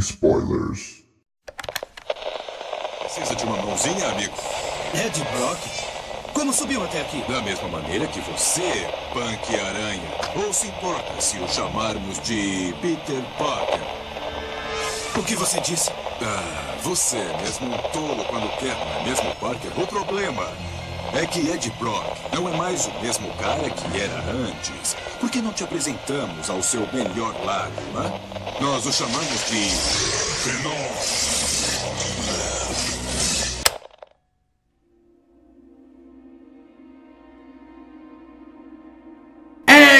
spoilers. Precisa de uma mãozinha, amigo? Ed Brock? Como subiu até aqui? Da mesma maneira que você, Punk Aranha. Ou se importa se o chamarmos de Peter Parker? O que você disse? Ah, você é mesmo um tolo quando quer, não é mesmo, Parker? O problema é que Ed Brock não é mais o mesmo cara que era antes. Por que não te apresentamos ao seu melhor lado, né? Nós o chamamos de... Venom.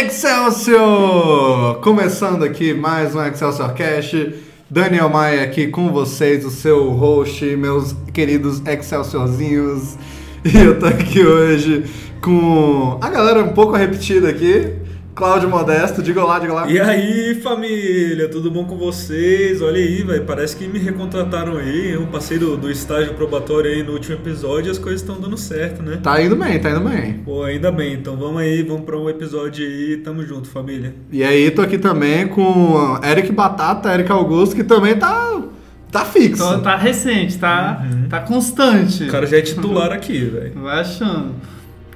Excelsior! Começando aqui mais um Excelsior Cast. Daniel Maia aqui com vocês, o seu host, meus queridos Excelsiorzinhos. E eu tô aqui hoje com a galera um pouco repetida aqui. Cláudio Modesto, diga olá, diga olá. E aí, família, tudo bom com vocês? Olha aí, velho, parece que me recontrataram aí. Eu passei do, do estágio probatório aí no último episódio e as coisas estão dando certo, né? Tá indo bem, tá indo bem. Pô, ainda bem. Então vamos aí, vamos pra um episódio aí. Tamo junto, família. E aí, tô aqui também com Eric Batata, Eric Augusto, que também tá, tá fixo. Então, tá recente, tá, tá constante. O cara já é titular aqui, veli Vai achando.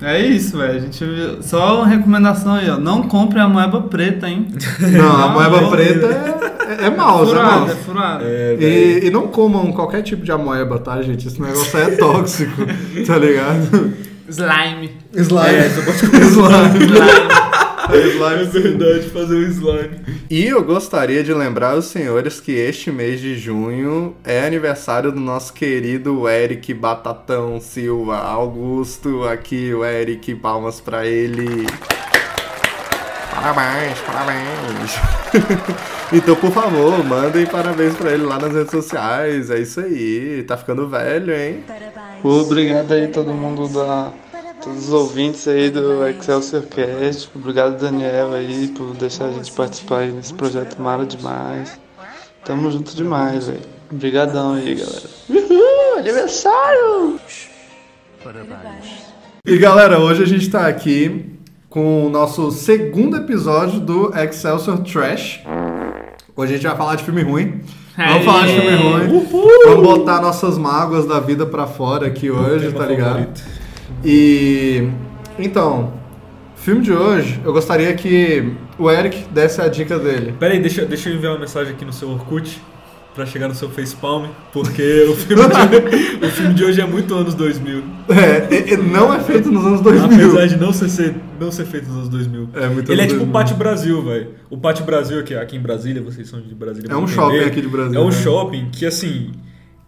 É isso, velho. A gente viu- só uma recomendação aí, ó. Não compre a moeba preta, hein? Não, a moeba preta é, é, é mouse, é Furada, é mouse. furada. É, velho. E, e não comam qualquer tipo de amoeba, tá, gente? Esse negócio aí é tóxico, tá ligado? Slime. Slime. É, pode comer slime. É slime. sim. verdade, fazer um slime. E eu gostaria de lembrar os senhores que este mês de junho é aniversário do nosso querido Eric Batatão Silva Augusto. Aqui o Eric, palmas pra ele. Parabéns, parabéns. então, por favor, mandem parabéns pra ele lá nas redes sociais. É isso aí. Tá ficando velho, hein? Pô, obrigado aí todo mundo da todos os ouvintes aí do Excelsior Cast. Obrigado Daniel aí por deixar a gente participar aí nesse projeto mara demais. Tamo junto demais, velho. Obrigadão aí, galera. Uhul, aniversário! E galera, hoje a gente tá aqui com o nosso segundo episódio do Excelsior Trash. Hoje a gente vai falar de filme ruim. Vamos falar de filme ruim. Vamos botar nossas mágoas da vida pra fora aqui hoje, tá ligado? favorito. E então, filme de hoje, eu gostaria que o Eric desse a dica dele. Pera aí, deixa, deixa eu enviar uma mensagem aqui no seu Orkut pra chegar no seu facepalm, porque o filme, de, o filme de hoje é muito anos 2000. É, não é feito nos anos 2000. Apesar de não ser, ser- não ser feito nos anos 2000. É muito Ele é tipo o 2000. Pátio Brasil, velho. O Pátio Brasil aqui, aqui em Brasília, vocês são de Brasília. É um entender. shopping aqui de Brasília, É um né? shopping que, assim,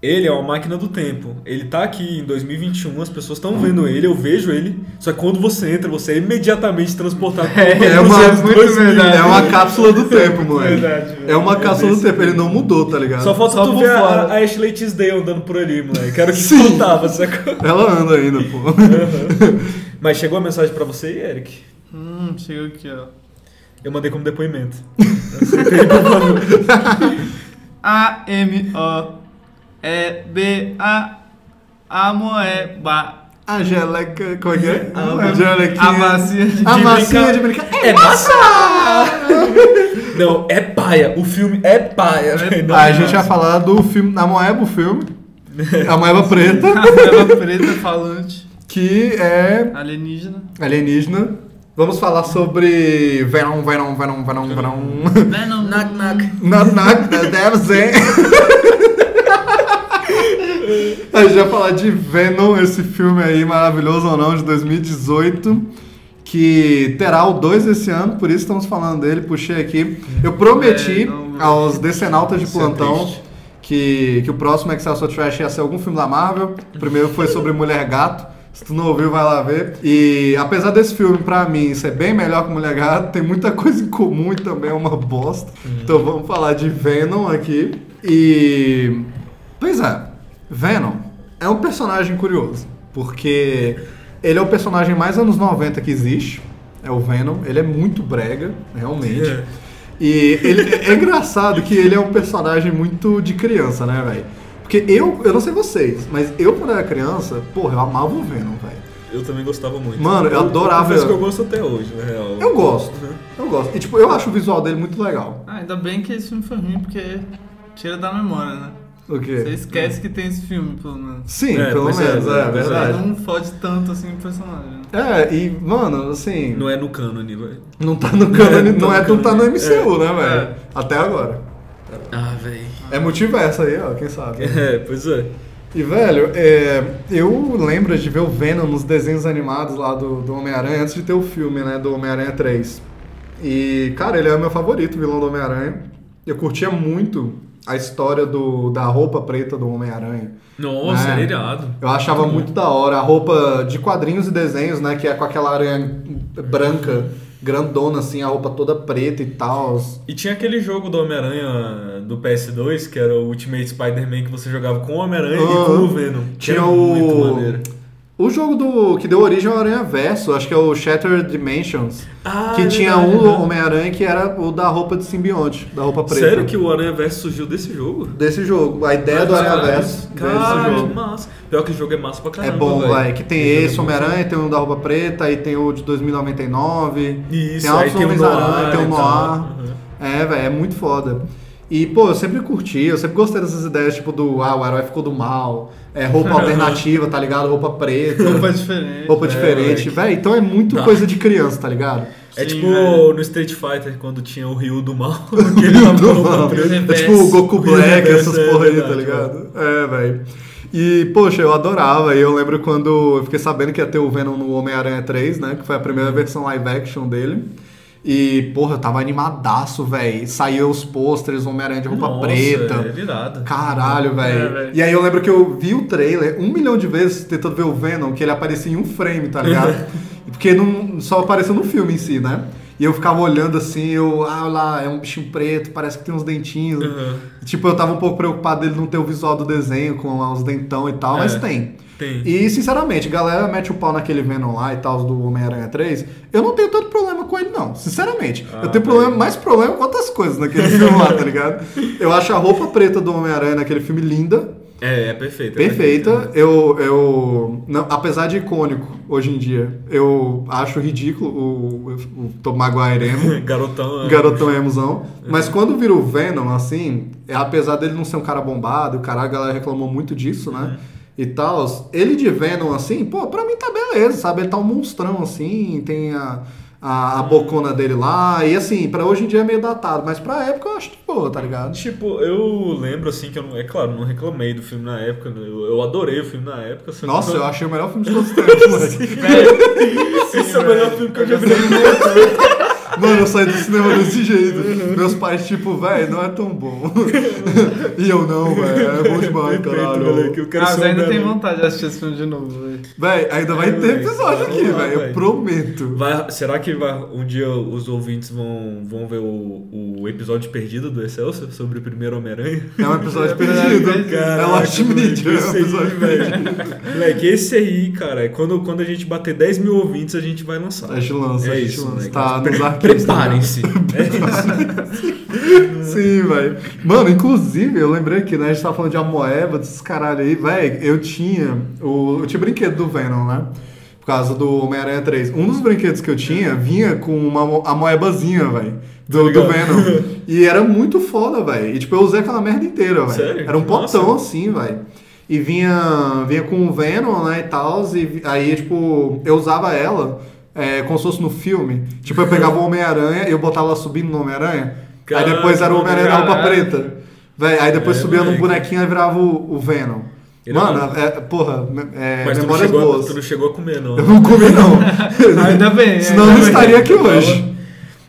ele é uma máquina do tempo. Ele tá aqui em 2021, as pessoas estão vendo ele, eu vejo ele. Só que quando você entra, você é imediatamente transportado para É uma, é uma cápsula do tempo, moleque. Verdade, velho. É uma cápsula do tempo, ele não mudou, tá ligado? Só falta Só tu ver a, fora. a Ashley Tisdale andando por ali, moleque. Era o que Sim. faltava, sacou? Ela anda ainda, pô. Mas chegou a mensagem pra você, Eric? Hum, chega aqui, ó. Eu mandei como depoimento. A-M-O-E-B-A A moeba. Angélica, como é que é? A- Angélica. A massinha de A massinha de brincar. É massa! Não, é paia. O filme é paia. Não Ah, a é gente vai falar do filme, da Moeba, o filme. A Moeba Preta, A moeba preta falante. que é Alienígena. alienígena. Vamos falar sobre Venom, Venom, Venom, Venom, Venom. Venom. Knock, knock. Knock, knock, deve ser. A gente vai falar de Venom, esse filme aí maravilhoso ou não, de 2018, que terá o 2 esse ano, por isso estamos falando dele, puxei aqui. Eu prometi Venom, aos decenautas de é plantão triste. que, que o próximo Excelsior Trash ia ser algum filme da Marvel. O primeiro foi sobre Mulher Gato, Se tu não ouviu, vai lá ver. E apesar desse filme, pra mim, ser bem melhor que Mulher Gato, tem muita coisa em comum e também é uma bosta. Então vamos falar de Venom aqui. E. Pois é, Venom é um personagem curioso. Porque ele é o personagem mais anos 90 que existe. É o Venom. Ele é muito brega, realmente. É. E ele, é engraçado que ele é um personagem muito de criança, né, velho? Porque eu, eu não sei vocês, mas eu quando era criança, porra, eu amava o Venom, velho. Eu também gostava muito. Mano, eu adorava- confesso que eu gosto até hoje, na real. Eu gosto, eu gosto. E tipo, eu acho o visual dele muito legal. Ah, ainda bem que esse filme foi ruim, porque tira da memória, né? O quê? Você esquece que tem esse filme, pelo menos. Sim, É, pelo é, menos, é, é, é. verdade. Não fode tanto assim o personagem. né? É, e, mano, assim, Não é no cânone, velho. não tá no cânone, Não não, é, no não tá no. MCU, né, velho? É. Até agora. Ah, velho. É multiverso aí, ó, quem sabe. É, pois é. E, velho, é, eu lembro de ver o Venom nos desenhos animados lá do, do Homem-Aranha antes de ter o filme, né, do Homem-Aranha 3. E, cara, ele é o meu favorito, o vilão do Homem-Aranha. Eu curtia muito a história do, da roupa preta do Homem-Aranha. Nossa, É. era irado. Eu achava muito da hora a roupa de quadrinhos e desenhos, né, que é com aquela aranha branca, grandona, assim, a roupa toda preta e tal. E tinha aquele jogo do Homem-Aranha do PS2, que era o Ultimate Spider-Man, que você jogava com o Homem-Aranha e com o Venom. Tinha o- muito maneiro. O jogo do que deu origem ao Aranha Verso, acho que é o Shattered Dimensions. Ah, que é tinha verdade, um? Homem-Aranha que era o da roupa de simbionte, da roupa preta. Sério que o Aranha Verso surgiu desse jogo? Desse jogo. A ideia do Aranha Verso Caralho, jogo. massa. Pior que o jogo é massa pra É caramba, bom, velho. vai. Que tem Esse esse é Homem-Aranha, tem um da roupa preta, aí tem o de 2099. Isso, tem aí tem o Noir tem o Noir. Uhum. É, velho, é muito foda. E, pô, eu sempre curti, eu sempre gostei dessas ideias, tipo, do, ah, o herói ficou do mal, é, roupa alternativa, tá ligado? Roupa preta. Roupa diferente. Roupa É, diferente, moleque. velho. Então é muito Tá. coisa de criança, tá ligado? É Sim, tipo velho. no Street Fighter, quando tinha o Ryu do mal. que ele roupa preta. É tipo o Goku O Black, reverso, essas é porra aí, tá verdade, ligado? É, velho. E, poxa, eu adorava. E eu lembro quando eu fiquei sabendo que ia ter o Venom no Homem-Aranha 3, né? Que foi a primeira versão live action dele. E, porra, eu tava animadaço, velho. Saiu os pôsteres, Homem-Aranha de roupa Nossa, preta. É irado. Caralho, velho. É, e aí eu lembro que eu vi o trailer um milhão de vezes tentando ver o Venom, que ele aparecia em um frame, tá ligado? Porque não, só apareceu no filme em si, né? E eu ficava olhando assim, eu, ah, olha lá, é um bichinho preto, parece que tem uns dentinhos. Uhum. Tipo, eu tava um pouco preocupado dele não ter o visual do desenho com os dentão e tal, É. mas tem. Tem. E, sinceramente, a galera mete o pau naquele Venom lá e tal, do Homem-Aranha 3. Eu não tenho tanto problema com ele, não. Sinceramente. Ah, eu tenho velho. problema, mais problema com outras coisas naquele filme lá, tá ligado? Eu acho a roupa preta do Homem-Aranha naquele filme linda. É, é perfeita. Perfeita. Eu, eu não, apesar de icônico hoje em dia, eu acho ridículo o, o Tom Maguire emo. Garotão. é. Garotão emozão. Mas quando vira o Venom, assim, é, apesar dele não ser um cara bombado, o cara, a galera reclamou muito disso, né? E tal, ele de Venom, assim, pô, pra mim tá beleza, sabe? Ele tá um monstrão, assim, tem a, a, a bocona dele lá, e assim, pra hoje em dia é meio datado, mas pra época eu acho que boa, tá ligado? Tipo, eu lembro assim que eu não. É claro, não reclamei do filme na época. né? Eu, eu adorei o filme na época. que Nossa, eu eu achei o melhor filme de todos os tempos, moleque. Esse é o melhor filme que eu já vi na minha Mano, eu saí do cinema desse jeito. Meus pais, tipo, velho, não é tão bom. e eu, não, velho, é bom demais, caralho. moleque, eu quero Ah, mas ainda tem vontade de assistir esse filme de novo, velho. Véi, ainda vai É, ter episódio aqui, velho, eu velho. prometo. Vai, será que vai, um dia os ouvintes vão, vão ver o, o episódio perdido do Excelsior sobre o primeiro Homem-Aranha? É um episódio É perdido. perdido. é Lost Media, é um aí, episódio velho. perdido. Moleque, esse aí, cara, quando, quando a gente bater 10 mil ouvintes, a gente vai lançar. A gente lança, é a gente isso, lança. Tá Pre- tá Preparem-se. É isso. Sim, velho. Mano, inclusive, eu lembrei que né, a gente tava falando de Amoeba, desses caralho aí, velho. Eu tinha. O, eu tinha brinquedo do Venom, né? Por causa do Homem-Aranha 3. Um dos brinquedos que eu tinha vinha com uma mo- amoebazinha, velho. Do, do? Venom. E era muito foda, velho. E tipo, eu usei aquela merda inteira, velho. Era um potão assim, velho. E vinha, vinha com o Venom, né, e tal. E aí, tipo, eu usava ela é, como se fosse no filme. Tipo, eu pegava o Homem-Aranha e eu botava ela subindo no Homem-Aranha. Aí depois era o Homem-Aranha da roupa preta. Véi, aí depois É, subia num moleque. bonequinho e virava o, o Venom. Irado. Mano, é, porra, é, Mas tu não, memórias chegou, a- boas. tu não chegou a comer, não. Eu não comi, não. Ainda bem, Senão eu ainda não bem. estaria aqui hoje.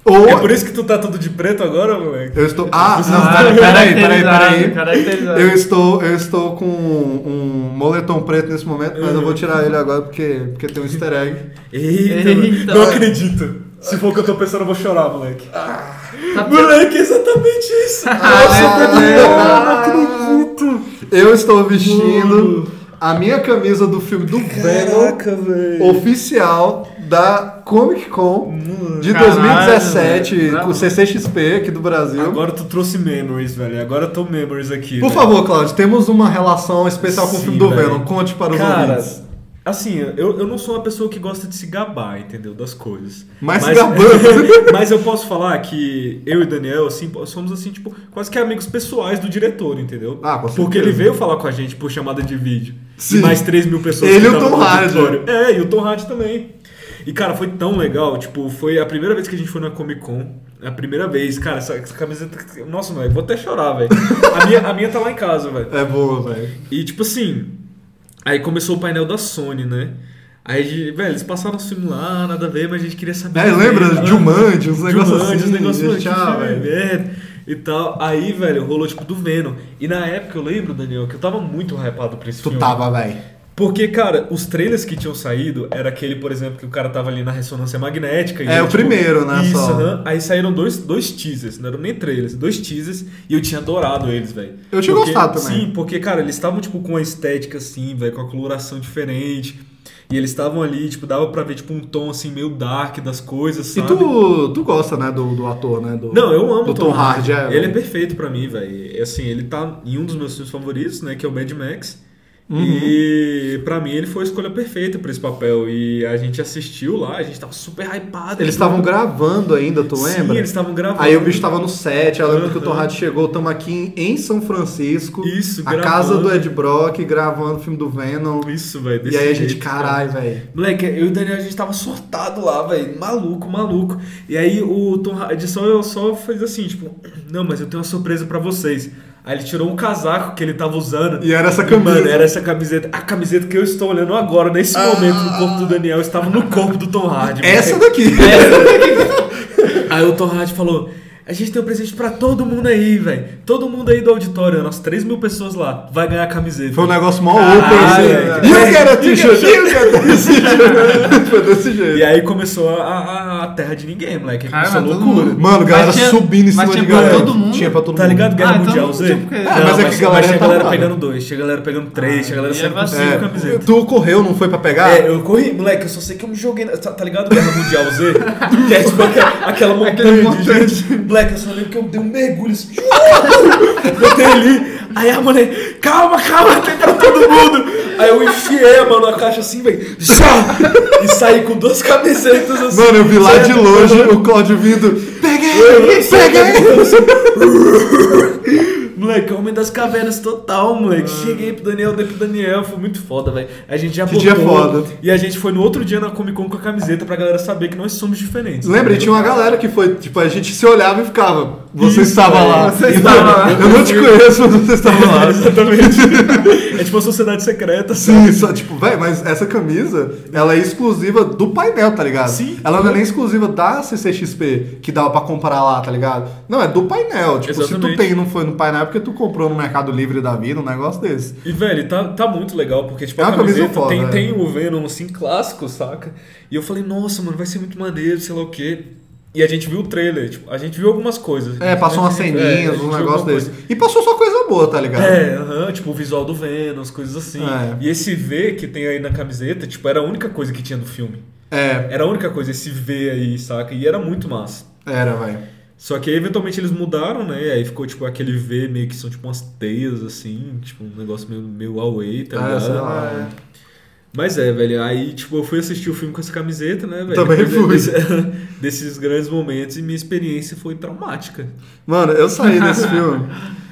Ou É por isso que tu tá todo de preto agora, moleque? eu estou. Ah, não, Ah, peraí, peraí, peraí, peraí. Eu estou, eu estou com um moletom preto nesse momento, mas eu vou tirar ele agora porque, porque tem um easter egg. Eita, Eita. não acredito. Se for o que eu tô pensando, eu vou chorar, moleque. Tá Moleque, é exatamente isso. Ah, Eu estou vestindo a minha camisa do filme do Venom Caraca, velho. oficial da Comic Con de Caralho, 2017, velho. com o CCXP aqui do Brasil. Agora tu trouxe memories, velho. Agora eu tô memories aqui. Por velho. favor, Claudio, temos uma relação especial com o Sim, filme do. Venom. Conte para os Cara, ouvintes. assim, eu, eu não sou uma pessoa que gosta de se gabar, entendeu? Das coisas. Mas se gabando. mas eu posso falar que eu e Daniel, assim, somos assim, tipo, quase que amigos pessoais do diretor, entendeu? Ah, com Porque certeza. ele veio falar com a gente por chamada de vídeo. Sim. E mais 3 mil pessoas Ele e o Tom Hardy. É, e o Tom Hardy também. E, cara, foi tão legal. Tipo, foi a primeira vez que a gente foi na Comic Con. A primeira vez. Cara, essa, essa camiseta... Nossa, velho, vou até chorar, velho. A minha, a minha tá lá em casa, velho. É boa, velho. E tipo assim, aí começou o painel da Sony, né? Aí, velho, eles passaram os filmes lá, nada a ver, mas a gente queria saber. É, lembra? né? Jumanji, uns negócios Jumanji, assim. uns negócios tchau, filme velho. E tal. Aí, velho, rolou tipo do Venom. E na época eu lembro, Daniel, que eu tava muito hypado pra esse Tu filme. tava, velho. Porque, cara, os trailers que tinham saído era aquele, por exemplo, que o cara tava ali na ressonância magnética. e É, aí, o primeiro, né, Isso, só. Aí saíram dois, dois teasers, não eram nem trailers, dois teasers, e eu tinha adorado eles, velho. Eu tinha Porque- gostado também. Sim, porque, cara, eles estavam, tipo, com uma estética assim, velho, com a coloração diferente. E eles estavam ali, tipo, dava pra ver, tipo, um tom, assim, meio dark das coisas, E sabe? tu, tu gosta, né, do, do ator, né? Do, Não, eu amo o Tom, Hardy. é, ele é perfeito pra mim, velho. Assim, ele tá em um dos meus filmes favoritos, né? Que é o Mad Max. Uhum. E pra mim ele foi a escolha perfeita pra esse papel. E a gente assistiu lá, a gente tava super hypado. Eles estavam gravando ainda, tu Sim, lembra? eles estavam gravando. Aí o bicho tava no set, eu lembro que o. Hardy chegou, estamos aqui em São Francisco, Isso, a gravando. casa do Ed Brock, gravando o filme do Venom. Isso, velho. E aí a gente, caralho, velho. Moleque, eu e o Daniel, a gente tava sortado lá, velho. Maluco, maluco. E aí o Tom Hardy só, só fez assim, tipo, não, mas eu tenho uma surpresa pra vocês. Aí ele tirou um casaco que ele tava usando. E era essa camisa. Mano, era essa camiseta. A camiseta que eu estou olhando agora, nesse momento, no corpo do Daniel, estava no corpo do Tom Hardy. Essa moleque. daqui. Aí o Tom Hardy falou: A gente tem um presente pra todo mundo aí, velho. Todo mundo aí do auditório, nós 3 mil pessoas lá, vai ganhar a camiseta. Foi um negócio mó open, assim. E eu quero a t-shirt, e a t-shirt. Foi desse jeito. E aí começou a, a, a terra de ninguém, moleque. Cara, Começou todo loucura. Mano, galera tinha- subindo em mas cima tinha de pra galera. todo mundo? Tinha pra todo Tá mundo. ligado? Guerra Ah, então Mundial não Z? tinha porque- Não, Ah, mas é que galera tinha galera retardada. pegando dois, tinha galera pegando três, tinha galera e saindo é com cinco É, camisetas. tu correu, não foi pra pegar? É, eu corri, moleque, eu só sei que eu me joguei. Tá, tá ligado? Guerra Mundial Z? que é tipo aquela, montanha de gente. Moleque, eu só lembro que eu dei um mergulho assim. Botei ali. Aí a mulher, calma, calma, tem pra todo mundo. Aí eu enfiei a mão na caixa assim, velho. E saí com duas camisetas assim. Mano, eu vi lá de longe o Cláudio vindo. Peguei! Peguei! Moleque, Homem das Cavernas total, moleque. Cheguei pro Daniel, dei pro Daniel, foi muito foda, velho. A gente já Que botou. dia foda. E a gente foi no outro dia na Comic Con com a camiseta pra galera saber que nós somos diferentes. Lembra, e tinha uma galera que foi, tipo, a gente se olhava e ficava. Você Isso, estava velho. lá. Você estava lá. Eu não te conheço, mas você estava lá. Exatamente. é tipo uma sociedade secreta, Sim, só, tipo, velho, mas essa camisa, ela é exclusiva do painel, tá ligado? Sim. Ela não é nem exclusiva da CCXP, que dava pra comprar lá, tá ligado? Não, é do painel. Tipo, se tu Exatamente. tem e não foi no painel, é porque tu comprou no Mercado Livre da vida, um negócio desse. E, velho, tá, tá muito legal, porque, tipo, É a camiseta foda, tem, é. tem o Venom, assim, clássico, saca? E eu falei, nossa, mano, vai ser muito maneiro, sei lá o quê. E a gente viu o trailer, tipo, a gente viu algumas coisas. É, passou umas é, ceninhas, gente um negócio desse. E passou só coisa boa, tá ligado? É, tipo o visual do Venom, as coisas assim. É. E esse V que tem aí na camiseta, tipo, era a única coisa que tinha do filme. É, Era a única coisa, esse V aí, saca? E era muito massa. era, velho. Só que aí, eventualmente eles mudaram, né? E aí ficou tipo aquele V meio que são tipo umas teias assim, tipo um negócio meio, meio away, tá Ah, ligado? sei lá. Mas é, velho, aí tipo eu fui assistir o filme com essa camiseta, né, velho? Também fui. desse- desses grandes momentos e minha experiência foi traumática. Mano, eu saí desse filme.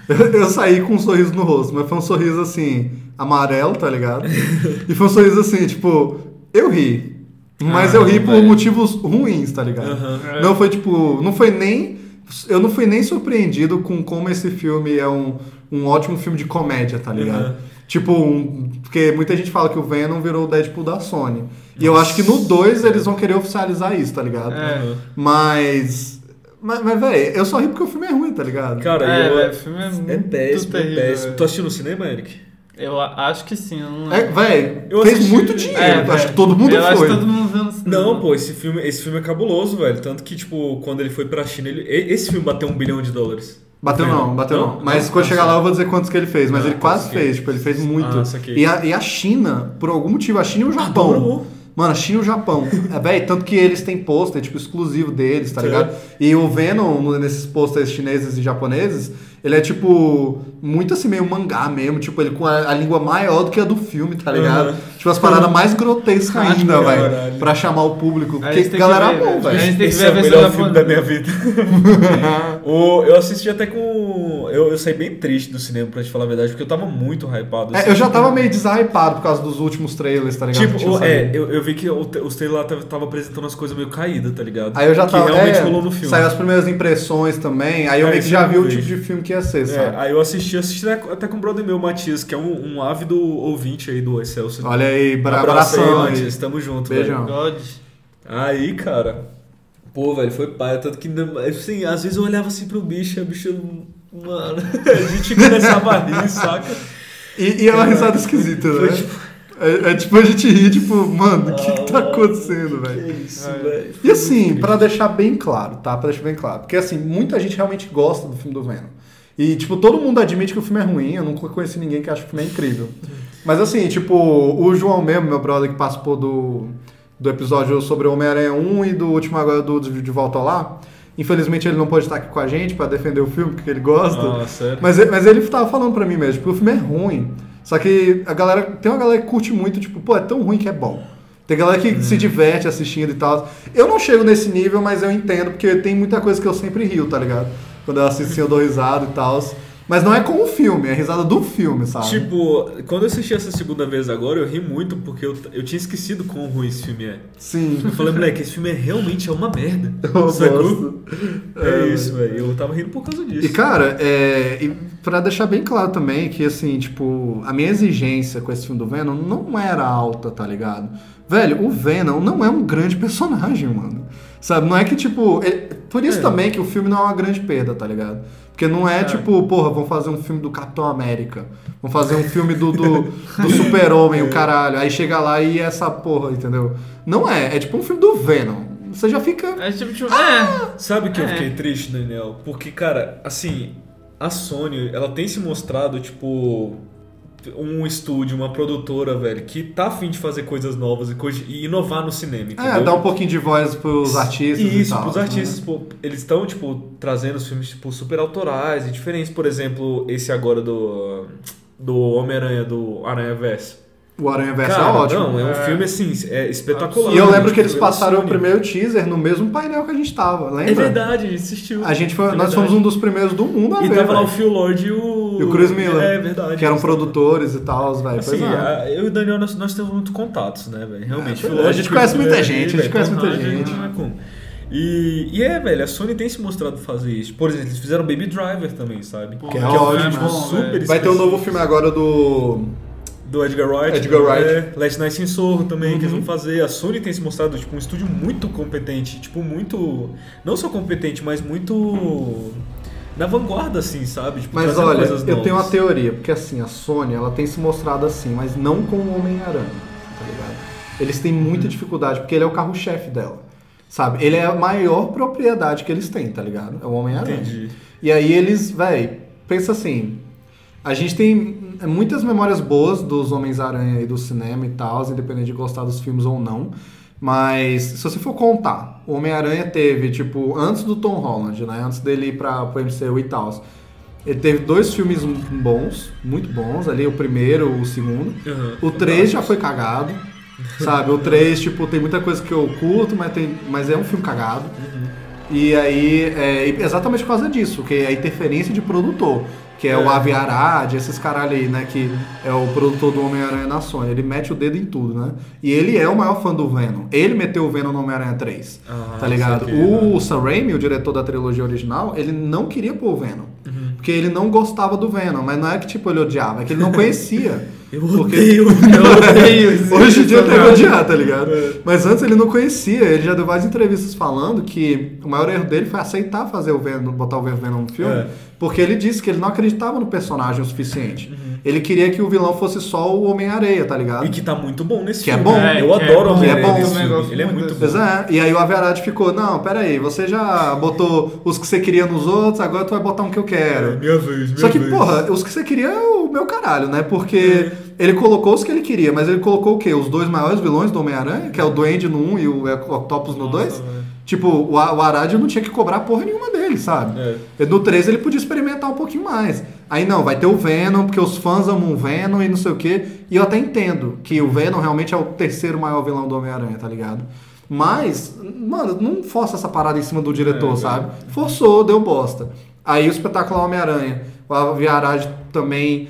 Eu, saí com um sorriso no rosto, mas foi um sorriso assim, amarelo, tá ligado? E foi um sorriso assim, tipo, eu ri. Mas Ah, eu ri por velho. motivos ruins, tá ligado? Aham. Não foi tipo. Não foi nem. Eu não fui nem surpreendido com como esse filme é um, um ótimo filme de comédia, tá ligado? Aham. Tipo, um, porque muita gente fala que o Venom virou o Deadpool da Sony. E eu acho que no 2 eles vão querer oficializar isso, tá ligado? É. Mas Mas, mas velho, eu só ri porque o filme é ruim, tá ligado? Cara, É, eu, velho, o filme é muito é péssimo, é péssimo. velho. Tu assistiu no cinema, Eric? Eu acho que sim, eu não É, velho, Eu fez assisti- muito dinheiro. É, acho velho. que todo mundo eu foi. acho que todo mundo viu no cinema. Não, pô, esse filme, esse filme é cabuloso, velho. Tanto que, tipo, quando ele foi pra China, ele, esse filme bateu um bilhão de dólares. Bateu Não, bateu não. não? Mas Não? quando Ah, chegar lá eu vou dizer quantos que ele fez. Mas Ah, ele quase fez, tipo, ele fez muito. Ah, e, a, e a China, por algum motivo, a China e o Japão. Adorou. Mano, a China e o Japão. É, velho, tanto que eles têm pôster, tipo, exclusivo deles, tá Sim. ligado? E o Venom, no- nesses pôsteres chineses e japoneses, ele é, tipo, muito assim, meio mangá mesmo. Tipo, ele com a, a língua maior do que a do filme, tá ligado? Aham. Tipo, as paradas mais grotescas ainda, velho. Pra chamar o público. Aí Porque galera que ver, amou, velho. velho. A gente tem que Esse é a o melhor filme da minha vida. o, eu assisti até com. Eu, eu saí bem triste do cinema, pra te falar a verdade, porque eu tava muito hypado. É, assim. eu já tava meio deshypado por causa dos últimos trailers, tá ligado? Tipo, é, eu, eu vi que o, os trailers lá tava, tava apresentando as coisas meio caídas, tá ligado? Aí eu já que tava. realmente é, rolou no filme. Saiu as primeiras impressões também. Aí eu Aí meio que já vi o vejo. tipo de filme que ia ser, É, sabe? aí eu assisti, assisti até com o brother meu, Matias, que é um, um ávido ouvinte aí do Excelsior. Olha aí, bra Abraço aí, abração aí. Matias, tamo junto. Beijão. velho. Aí, cara, pô, velho, foi pai. Tanto que, assim, às vezes eu olhava assim pro bicho, e o bicho, mano, a gente começava a rir, saca? E, e é uma risada esquisita, Foi né? tipo, É, é tipo a gente rir, tipo, mano, o que, que tá acontecendo, que velho? isso, velho. E assim, pra deixar bem claro, tá? Pra deixar bem claro. Porque assim, muita gente realmente gosta do filme do Venom. E, tipo, todo mundo admite que o filme é ruim. Eu nunca conheci ninguém que acha que o filme é incrível. Mas assim, tipo, o João mesmo, meu brother que participou do, do episódio sobre o Homem-Aranha 1 e do último agora do De Volta Lá. Infelizmente ele não pode estar aqui com a gente pra defender o filme, porque ele gosta. Ah, sério? Mas, ele- mas ele tava falando pra mim mesmo, tipo, o filme é ruim. Só que a galera. Tem uma galera que curte muito, tipo, pô, é tão ruim que é bom. Tem galera que se diverte assistindo e tal. Eu não chego nesse nível, mas eu entendo, porque tem muita coisa que eu sempre rio, tá ligado? Quando eu assisto, eu dou risada e tal. Mas não é com o filme, é a risada do filme, sabe? Tipo, quando eu assisti essa segunda vez agora, eu ri muito porque eu, eu tinha esquecido quão ruim esse filme é. Sim. Eu falei, moleque, esse filme é, realmente é uma merda. Eu Sacou? É, É, isso, velho. Eu tava rindo por causa disso. E cara, é, e pra deixar bem claro também que assim, tipo, a minha exigência com esse filme do Venom não era alta, tá ligado? Velho, o Venom não é um grande personagem, mano. Sabe? Não é que, tipo. é- por isso É. também que o filme não é uma grande perda, tá ligado? Porque não é, tipo, porra, vamos fazer um filme do Capitão América. Vamos fazer um filme do, do, do Super-Homem, o caralho. Aí chega lá e essa porra, entendeu? Não é. É tipo um filme do Venom. Você já fica. É tipo, tipo é. Sabe que eu É. fiquei triste, Daniel? Porque, cara, assim, a Sony, ela tem se mostrado, tipo, um estúdio, uma produtora, velho, que tá afim de fazer coisas novas e, coisa- e inovar no cinema, É, entendeu? dar um pouquinho de voz pros artistas. e Isso, tal, pros né? artistas, pô, eles estão, tipo, trazendo os filmes, tipo, super autorais e diferentes. Por exemplo, esse agora do, do Homem-Aranha, do Aranha Verso. O Aranha Verso Cara, é ótimo. não, é um É. filme, assim, é espetacular. E eu lembro que eles passaram o primeiro teaser no mesmo painel que a gente tava, lembra? É verdade, a gente assistiu. A gente foi, É nós fomos um dos primeiros do mundo a E ver, tava lá o. Phil Lord e o... E o Chris Miller. É verdade. que eram produtores e tal, velho. Assim, é. eu e o Daniel, nós, nós temos muitos contatos, né, velho? Realmente. É, a gente conhece muita Miller gente, a gente conhece muita gente. não é como. E, e é, velho, a Sony tem se mostrado fazer isso. Por exemplo, eles fizeram Baby Driver também, sabe? Que é um ótimo, filme, tipo, super. Vai ter um novo filme agora do. Do Edgar Wright. Edgar né? Wright. É, Last Night in Soho também, que eles Uhum. vão fazer. A Sony tem se mostrado, tipo, um estúdio muito competente. Tipo, muito... Não só competente, mas muito... Na vanguarda, assim, sabe? Tipo, Mas olha, eu tenho uma teoria, porque assim, a Sony, ela tem se mostrado assim, mas não com o Homem-Aranha, tá ligado? Eles têm muita dificuldade, porque ele é o carro-chefe dela. Sabe? Ele é a maior propriedade que eles têm, tá ligado? É o Homem-Aranha. Entendi. E aí eles, véi, pensa assim, a gente tem muitas memórias boas dos Homens-Aranha e do cinema e tal, independente de gostar dos filmes ou não. Mas se você for contar, o Homem-Aranha teve, tipo, antes do Tom Holland, né? Antes dele ir pra, pro MCU e tal. Ele teve dois filmes bons, muito bons, ali, o primeiro, o segundo. Uhum. O 3 já foi cagado. Sabe, o 3, tipo, tem muita coisa que eu curto, mas, tem, mas é um filme cagado. E aí, é, exatamente por causa disso, que é a interferência de produtor, que é, o Avi Arad, esses caralho aí, né, que é o produtor do Homem-Aranha na Sony. Ele mete o dedo em tudo, né? E ele é o maior fã do Venom. Ele meteu o Venom no Homem-Aranha 3, Ah, tá ligado? saquei, o Sam Raimi, o diretor da trilogia original, ele não queria pôr o Venom. Porque ele não gostava do Venom, mas não é que tipo ele odiava, é que ele não conhecia. Eu Porque- odeio. Eu odeio Hoje em dia que personagem. odiar, tá ligado? É. Mas antes ele não conhecia, ele já deu várias entrevistas falando que o maior erro dele foi aceitar fazer o Venom, botar o Venom no filme, É. porque ele disse que ele não acreditava no personagem o suficiente. Uhum. Ele queria que o vilão fosse só o Homem-Areia, tá ligado? E que tá muito bom nesse Que é filme. bom. né? Eu É, que é adoro o bom, que é bom. nesse Eu filme. Ele é muito bom. Pois é, e aí o Averade ficou, não, peraí, você já botou os que você queria nos outros, agora tu vai botar um que eu quero. Minha vez, minha Só que, vez. porra, os que você queria é o meu caralho, né? Porque ele colocou os que ele queria, mas ele colocou o quê? Os dois maiores vilões do Homem-Aranha, que é o Duende no 1 e o Octopus no 2. Tipo, o, Arad não tinha que cobrar porra nenhuma dele, sabe? É. No 3 ele podia experimentar um pouquinho mais. Aí não, vai ter o Venom, porque os fãs amam o Venom e não sei o quê. E eu até entendo que o Venom realmente é o terceiro maior vilão do Homem-Aranha, tá ligado? Mas, mano, não força essa parada em cima do diretor, É, sabe? Forçou, deu bosta. Aí o espetacular Homem-Aranha, o Aviarage também,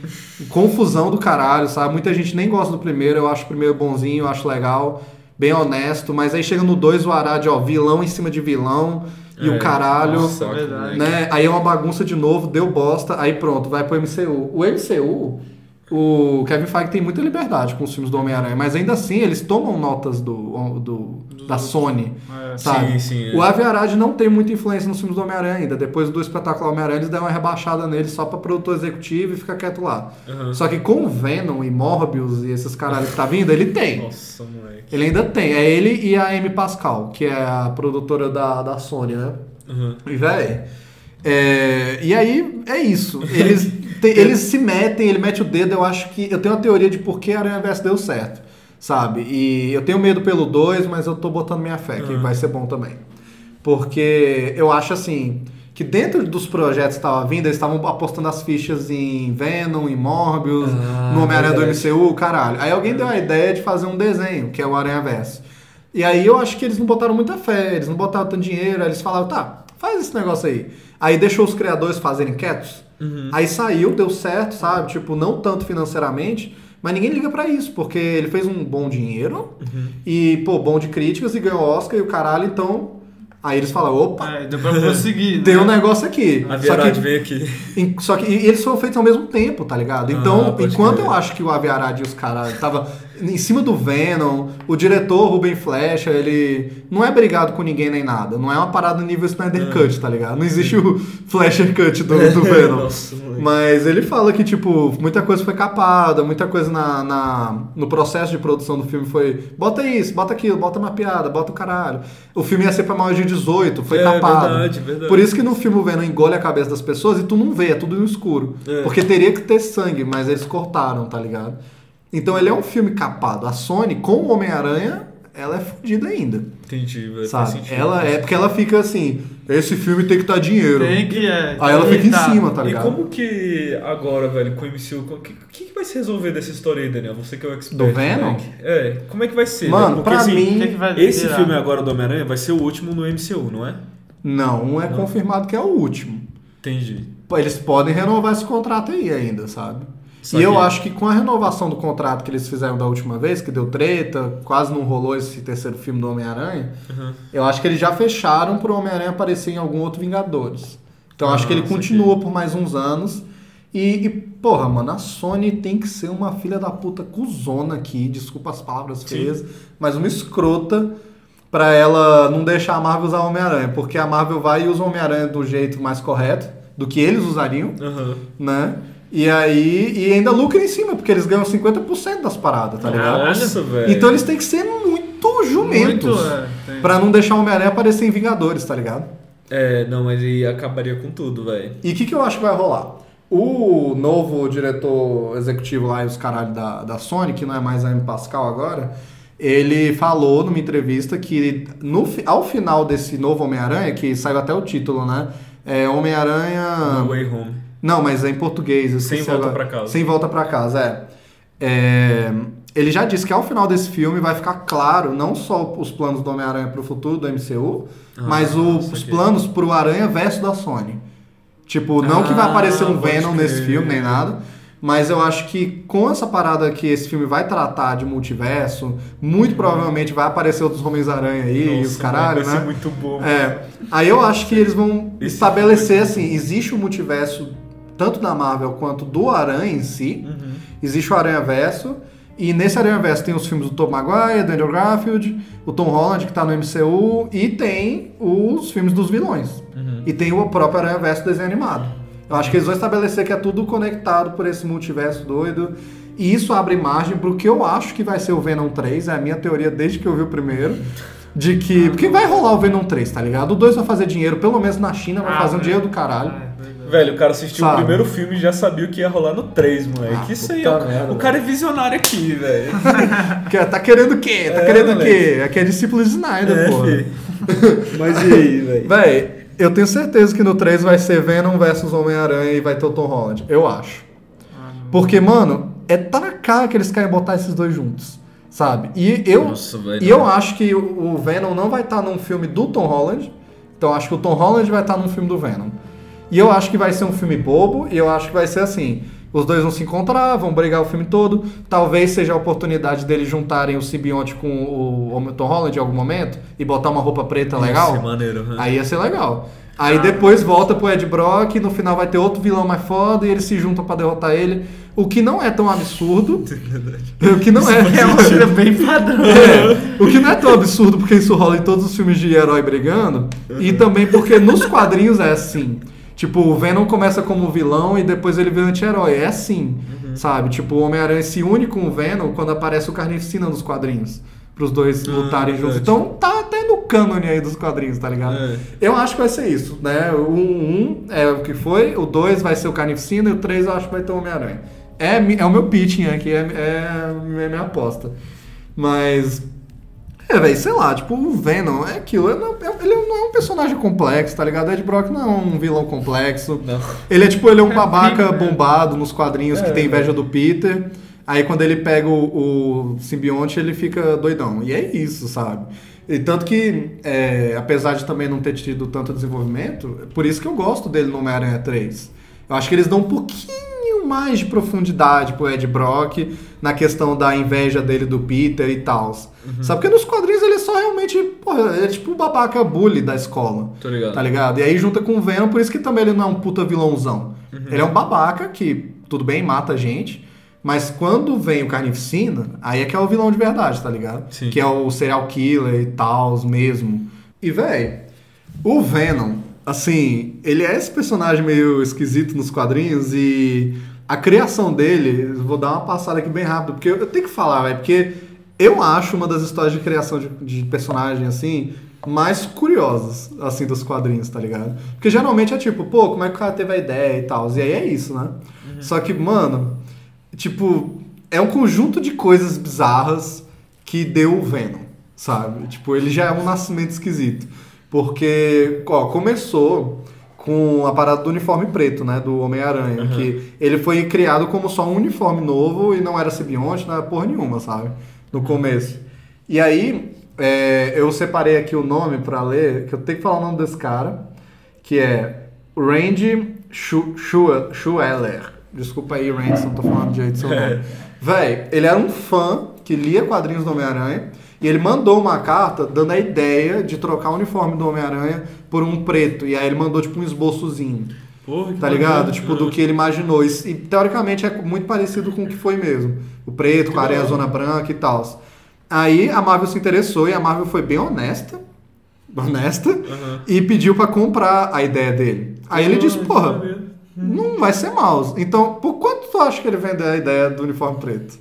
confusão do caralho, sabe? Muita gente nem gosta do primeiro, eu acho o primeiro bonzinho, eu acho legal, bem honesto, mas aí chega no 2 o Arad, ó, vilão em cima de vilão, e o É, caralho, nossa, verdade. né? Aí é uma bagunça de novo, deu bosta, aí pronto, vai pro MCU. O MCU, o Kevin Feige tem muita liberdade com os filmes do Homem-Aranha, mas ainda assim eles tomam notas do, do da Sony, É. sabe? Sim, sim, é. O Avi Arad não tem muita influência nos filmes do Homem-Aranha ainda. Depois do espetáculo Homem-Aranha, eles deram uma rebaixada nele só pra produtor executivo e fica quieto lá. Uhum. Só que com o Venom e Morbius e esses caralhos que tá vindo, ele tem. Nossa, moleque. Ele ainda tem. É ele e a Amy Pascal, que é a produtora da, da Sony, né? Uhum. E, véi, é, e aí é isso. Eles, te- eles se metem, ele mete o dedo. Eu acho que. Eu tenho uma teoria de por que Aranha Verso deu certo, sabe? E eu tenho medo pelo 2, mas eu tô botando minha fé, que Uhum. vai ser bom também. Porque eu acho assim. Que dentro dos projetos que estavam vindo, eles estavam apostando as fichas em Venom, em Morbius, Ah, no Homem-Aranha do. MCU, caralho. Aí alguém deu a ideia de fazer um desenho, que é o Aranha Verso. E aí eu acho que eles não botaram muita fé, eles não botaram tanto dinheiro, aí eles falaram, tá, faz esse negócio aí. Aí deixou os criadores fazerem quietos. Aí saiu, deu certo, sabe? Tipo, não tanto financeiramente, mas ninguém liga pra isso, porque ele fez um bom dinheiro e, pô, bom de críticas e ganhou Oscar e o caralho, então. Aí eles falaram, opa, É, deu pra prosseguir. tem né? um negócio aqui. A Só que veio aqui. em- Só que e eles foram feitos ao mesmo tempo, tá ligado? Então, Ah, enquanto crer. eu acho que o Aviarad e os caras tava em cima do Venom, o diretor Ruben Flecha, ele não é brigado com ninguém nem nada. Não é uma parada nível Snyder Cut, tá ligado? Não existe o Flasher Cut do, do Venom. Nossa. Mas ele fala que, tipo, muita coisa foi capada, muita coisa na, na- no processo de produção do filme foi. Bota isso, bota aquilo, bota uma piada, bota o caralho. O filme ia ser pra maior de 18, foi É, capado. verdade, verdade. Por isso que no filme o Venom engole a cabeça das pessoas e tu não vê, é tudo no escuro. É. Porque teria que ter sangue, mas eles cortaram, tá ligado? Então ele é um filme capado. A Sony, com o Homem-Aranha, ela é fodida ainda. Entendi, velho. Faz Sabe? sentido. Ela é porque ela fica assim: esse filme tem que dar dinheiro. Tem que é. Aí ela fica que em tá. cima, tá E ligado? como que agora, velho, com o MCU, o que, que, vai se resolver dessa história aí, Daniel? Você que é o expert. Do Venom? moleque. É, como é que vai ser? Mano, velho? Porque, pra assim, mim- O que, que vai Esse virar? filme agora do Homem-Aranha vai ser o último no MCU, não é? Não, um é confirmado que é o último. Entendi. Pô, Eles podem renovar esse contrato aí ainda, sabe? Só e eu acho que com a renovação do contrato que eles fizeram da última vez, que deu treta, quase não rolou esse terceiro filme do Homem-Aranha, Uhum. eu acho que eles já fecharam pro Homem-Aranha aparecer em algum outro Vingadores. Então eu acho que ele Ah, continua por mais uns anos. E, e, porra, mano, a Sony tem que ser uma filha da puta cuzona aqui, desculpa as palavras feias, mas uma escrota pra ela não deixar a Marvel usar o Homem-Aranha, porque a Marvel vai e usa o Homem-Aranha do jeito mais correto, do que eles usariam, Aham. né? E aí, e ainda lucra em cima, porque eles ganham 50% das paradas, tá ligado? Nossa, velho. Então eles têm que ser muito jumentos Muito, é, pra não deixar o Homem-Aranha aparecer em Vingadores, tá ligado? É, não, mas aí acabaria com tudo, velho. E o que, que eu acho que vai rolar? O novo diretor executivo lá e os caralho da, da Sony, que não é mais a M. Pascal agora, ele falou numa entrevista que no, ao final desse novo Homem-Aranha, que saiu até o título, né? É Homem-Aranha. No Way Home. Não, mas é em português. Sem volta pra casa. Sem volta pra casa, é. É, Ele já disse que ao final desse filme vai ficar claro não só os planos do Homem-Aranha pro futuro do MCU, mas o- os planos pro Aranha versus da Sony. Tipo, não que vai Ah, aparecer um Venom nesse crer. filme, nem nada. Mas eu acho que com essa parada que esse filme vai tratar de multiverso, muito provavelmente vai aparecer outros Homens-Aranha aí, e os Nossa, caralho, vai né? ser muito bom. É. Aí eu acho que eles vão Esse estabelecer foi- assim, existe um multiverso tanto da Marvel quanto do Aranha em si. Uhum. Existe o Aranha Verso. E nesse Aranha Verso tem os filmes do Tom Maguire, do Andrew Garfield, o Tom Holland, que tá no MCU, e tem os filmes dos vilões. Uhum. E tem o próprio Aranha Verso desenho animado. Eu acho que eles vão estabelecer que é tudo conectado por esse multiverso doido. E isso abre margem pro que eu acho que vai ser o Venom 3. É a minha teoria desde que eu vi o primeiro. De que. Porque vai rolar o Venom 3, tá ligado? O 2 vai fazer dinheiro, pelo menos na China, vai Ah, fazer um dinheiro do caralho. Velho, o cara assistiu Sabe? o primeiro filme e já sabia o que ia rolar no 3, moleque. Ah, Isso aí, ó, merda, o cara é visionário aqui, velho. Que, tá querendo o quê? Tá É, querendo o moleque. quê? Aqui é discípulo de Snyder, É, porra. Mas e aí, velho? Véi, eu tenho certeza que no 3 vai ser Venom versus Homem-Aranha e vai ter o Tom Holland. Eu acho. Porque, mano, é tá na cara que eles querem botar esses dois juntos. Sabe? E eu, Nossa, velho. e eu acho que o o Venom não vai estar num filme do Tom Holland. Então eu acho que o Tom Holland vai estar num filme do Venom. E eu acho que vai ser um filme bobo. E eu acho que vai ser assim. Os dois vão se encontrar, vão brigar o filme todo. Talvez seja a oportunidade deles juntarem o simbionte com o, Tom Holland em algum momento e botar uma roupa preta legal. Nossa, maneiro, né? Aí ia ser legal. Aí depois volta pro Ed Brock, e no final vai ter outro vilão mais foda e eles se juntam pra derrotar ele. O que não é tão absurdo. o que não é. É uma coisa bem padrão. É, o que não é tão absurdo porque isso rola em todos os filmes de herói brigando. E também porque nos quadrinhos é assim. Tipo, o Venom começa como vilão e depois ele vira anti-herói. É assim, sabe? Tipo, o Homem-Aranha se une com o Venom quando aparece o Carnificina nos quadrinhos. Pros dois lutarem juntos. Então tá até no cânone aí dos quadrinhos, tá ligado? É. Eu acho que vai ser isso, né? O 1 um, é o que foi, o 2 vai ser o Carnificina e o 3 eu acho que vai ter o Homem-Aranha. É, é o meu pitching aqui, é, é, é minha aposta. Mas. É, velho, sei lá, tipo, o Venom é aquilo. Ele não, é- ele não é um personagem complexo, tá ligado? Ed Brock não é um vilão complexo. Não. Ele é tipo, ele é um babaca bombado nos quadrinhos que É, tem inveja do Peter. Aí quando ele pega o, o simbionte, ele fica doidão. E é isso, sabe? E tanto que, é, apesar de também não ter tido tanto desenvolvimento, é por isso que eu gosto dele no Homem-Aranha 3. Eu acho que eles dão um pouquinho mais de profundidade pro Ed Brock na questão da inveja dele do Peter e tal. Sabe? Porque nos quadrinhos ele é só realmente, porra, ele é tipo o babaca bully da escola. Tô ligado. Tá ligado? E aí junta com o Venom, por isso que também ele não é um puta vilãozão. Ele é um babaca que, tudo bem, mata gente, mas quando vem o Carnificina, aí é que é o vilão de verdade, tá ligado? Sim. Que é o serial killer e tal, mesmo. E, véi, o Venom, assim, ele é esse personagem meio esquisito nos quadrinhos e a criação dele, vou dar uma passada aqui bem rápido, porque eu, eu tenho que falar, velho, porque eu acho uma das histórias de criação de, de personagem, assim, mais curiosas, assim, dos quadrinhos, tá ligado? Porque geralmente é tipo, pô, como é que o cara teve a ideia e tal, e aí é isso, né? Só que, mano, tipo, é um conjunto de coisas bizarras que deu o Venom, sabe? Tipo, ele já é um nascimento esquisito. Porque, ó, começou com a parada do uniforme preto, né? Do Homem-Aranha. Que ele foi criado como só um uniforme novo e não era simbionte, não era porra nenhuma, sabe? No começo. E aí, é, eu separei aqui o nome pra ler, que eu tenho que falar o nome desse cara, que é Randy Schu- Schu- Schueller. Desculpa aí, Randy, se eu não tô falando direito seu nome. Véi, ele era um fã que lia quadrinhos do Homem-Aranha e ele mandou uma carta dando a ideia de trocar o uniforme do Homem-Aranha por um preto. E aí ele mandou tipo um esboçozinho. Porra, Tá ligado? Tipo, do que ele imaginou. E, e, teoricamente é muito parecido com o que foi mesmo. O preto, com a areia zona branca e tal. Aí a Marvel se interessou e a Marvel foi bem honesta. Honesta. E pediu pra comprar a ideia dele. Aí ele disse, porra, não vai ser mouse. Então, por quanto tu acha que ele vendeu a ideia do uniforme preto?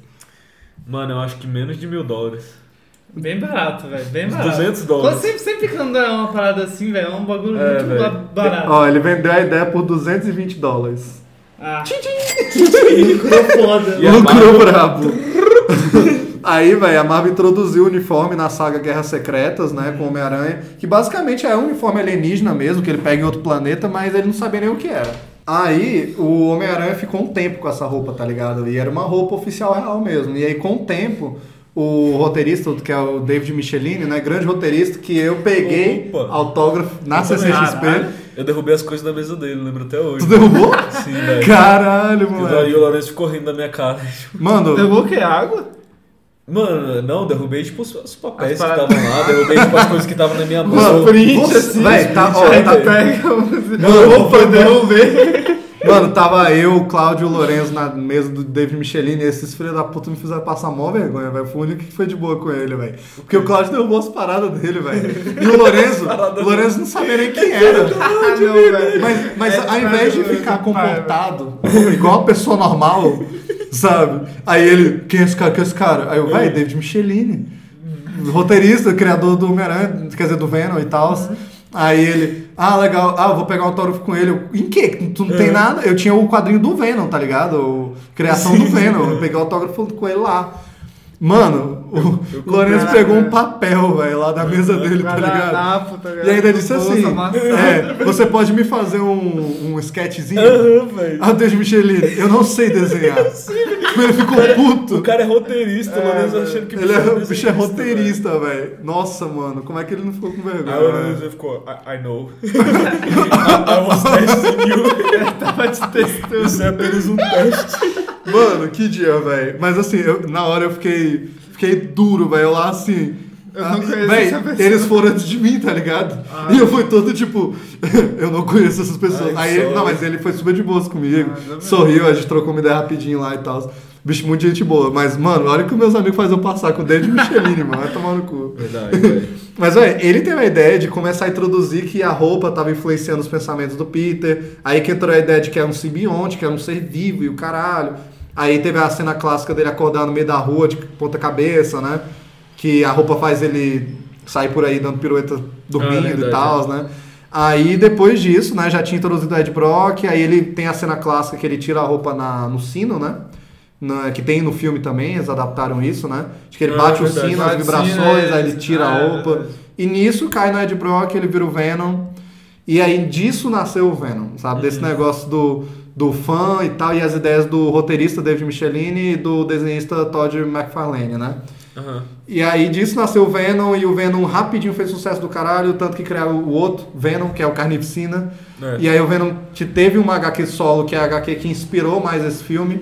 Mano, eu acho que menos de mil dólares. Bem barato, velho. Bem barato. 200 dólares. Sempre, sempre quando é uma parada assim, velho, é um bagulho É, muito ba- barato. Ó, ele vendeu a ideia por 220 dólares. Ah. Lucrou foda. E a Lucrou brabo. Aí, velho, a Marvel introduziu o uniforme na saga Guerras Secretas, né, com o Homem-Aranha, que basicamente é um uniforme alienígena mesmo, que ele pega em outro planeta, mas ele não sabia nem o que era. Aí, o Homem-Aranha ficou um tempo com essa roupa, tá ligado? E era uma roupa oficial real mesmo. E aí, com o tempo, o roteirista, que é o David Michelini, né, grande roteirista, que eu peguei Opa. autógrafo na Eu. CCXP. Eu derrubei as coisas da mesa dele, lembro até hoje. Tu derrubou? Sim, velho. Caralho, E o Lourenço ficou rindo da minha cara. Mano, Levou o quê? Água? Mano, não, derrubei tipo os, os papéis As que estavam lá, derrubei tipo as coisas que estavam na minha mão. Mano, print, assim, véi, tá, ó, tá, aí, Pega, Mano, opa, derrubei. Mano, tava eu, o Cláudio e o Lorenzo na mesa do David Michelin e esses filhos da puta me fizeram passar mó vergonha, velho. Foi o único que foi de boa com ele, velho. Porque o Cláudio derrubou as paradas dele, velho. E o Lorenzo, o Lorenzo não sabia nem quem era. Ah, não, velho. Mas, mas É, ao invés de velho, ficar comportado, igual a pessoa normal, sabe? Aí ele, quem é esse cara? Quem é esse cara? Aí eu, vai, David Michelini. Roteirista, criador do Homem-Aranha, quer dizer, do Venom e tal. Aí ele, ah, legal, ah, vou pegar um autógrafo com ele. Eu, em quê? Tu não tem nada? Eu tinha o quadrinho do Venom, tá ligado? O, criação do Venom. Eu peguei o autógrafo com ele lá. Mano, o Lourenço pegou um papel, velho, lá da mesa dele, tá ligado? E ainda disse assim: é, Você pode me fazer um, um sketchzinho? Aham, velho. Ah, Deus Michelin, eu não sei desenhar. ele ficou puto. O cara é roteirista, o Lourenço achando que Ele é, é o bicho é roteirista, velho. Nossa, mano, como é que ele não ficou com vergonha? Aí o? Lourenço ficou, I, I know. I, I was testing you. Tava te testando. Isso é apenas um teste. Mano, que dia, velho. Mas assim, eu- na hora eu fiquei, fiquei duro, velho. Eu lá assim. Eu não ah, conheço véi, essa pessoa. eles foram antes de mim, tá ligado? e eu fui todo tipo, eu não conheço essas pessoas. Ai, Aí, ele- não, mas ele foi super de boas comigo. Ah, sorriu, a gente trocou uma ideia rapidinho lá e tal. Bicho, muito gente boa. Mas, mano, olha o que meus amigos fazem eu passar com o dedo de Michelin, mano. Vai tomar no cu. Verdade, velho. Mas, velho, ele teve a ideia de começar a introduzir que a roupa tava influenciando os pensamentos do Peter. Aí que entrou a ideia de que era um simbionte, que era um ser vivo e o caralho. Aí teve a cena clássica dele acordar no meio da rua de ponta cabeça, né? Que a roupa faz ele sair por aí dando pirueta dormindo e verdade, tal, né? Aí depois disso, né, já tinha introduzido o Ed Brock, aí ele tem a cena clássica que ele tira a roupa na, no sino, né? Na- que tem no filme também, eles adaptaram isso, né? De que ele Ah, bate o sino, as vibrações, aí ele é. tira Ah, a é roupa. E nisso cai no Ed Brock, ele vira o Venom. E aí disso nasceu o Venom, sabe? Desse Uhum. negócio do, do fã e tal, e as ideias do roteirista David Michelini e do desenhista Todd McFarlane, né? Aham. E aí disso nasceu o Venom, e o Venom rapidinho fez sucesso do caralho, tanto que criaram o outro Venom, que é o Carnificina. É. E aí o Venom te- teve uma HQ solo, que é a HQ que inspirou mais esse filme,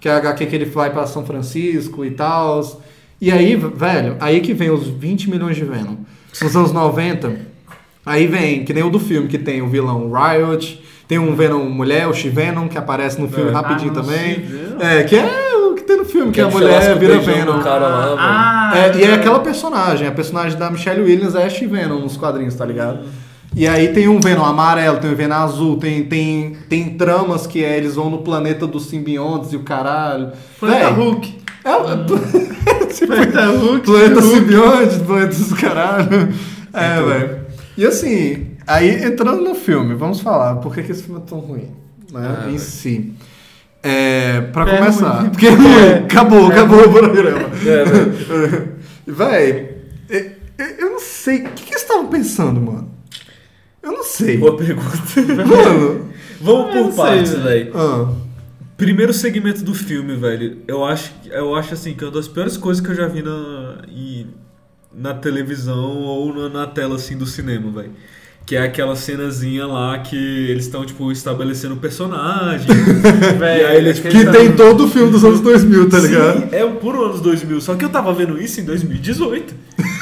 que é a HQ que ele vai para São Francisco e tal. E aí, velho, aí que vem os 20 milhões de Venom. Nos anos 90, aí vem, que nem o do filme, que tem o vilão Riot, tem um Venom mulher, o She-Venom, que aparece no filme É. rapidinho Ah, também. É, que é o que tem no filme, que, a ele mulher lasca o vira Venom. cara lá. Ah, É, e é aquela personagem, a personagem da Michelle Williams é a She-Venom nos quadrinhos, tá ligado? E aí tem um Venom amarelo, tem um Venom azul, tem, tem, tem tramas que é, eles vão no planeta dos simbiontes e o caralho. Planeta Véi, Hulk. É, o- tipo, Planeta Hulk. planeta simbionte, planeta dos caralho. É, velho. E assim, aí entrando no filme, vamos falar por que, que esse filme é tão ruim, né? Ah, em velho. si. É, pra É começar, ruim. porque é ruim, acabou, acabou o programa. É, velho. Véi, eu, não sei. O que, que eles estavam pensando, mano? Eu não sei. Boa pergunta. Mano. Vamos por partes, velho. velho. Ah, Primeiro segmento do filme, velho. Eu acho, eu acho assim que é uma das piores coisas que eu já vi na, na televisão ou na, na tela assim do cinema, velho. Que é aquela cenazinha lá que eles estão, tipo, estabelecendo o personagem. Velho, E aí ele, tipo, que tem todo o filme dos anos 2000, tá ligado? Sim, é o puro anos 2000. Só que eu tava vendo isso em 2018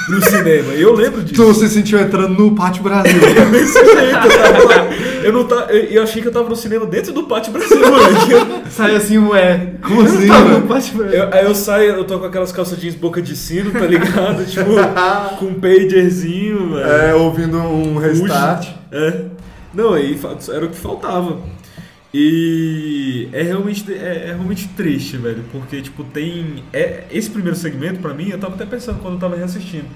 no cinema. Eu lembro disso. Tu se sentiu entrando no Pátio Brasil. Desse jeito, eu tava lá. Eu não tá, eu, eu achei que eu tava no cinema dentro do Pátio Brasil. Sai assim, ué. Como assim, Brasil. Eu- aí eu saio, eu tô com aquelas calças jeans boca de sino, tá ligado? tipo, com um pagerzinho, velho. É, ouvindo um restart. É. Não, aí era o que faltava. E é realmente, é, é realmente triste, velho, porque, tipo, tem... É, esse primeiro segmento, pra mim, eu tava até pensando quando eu tava reassistindo.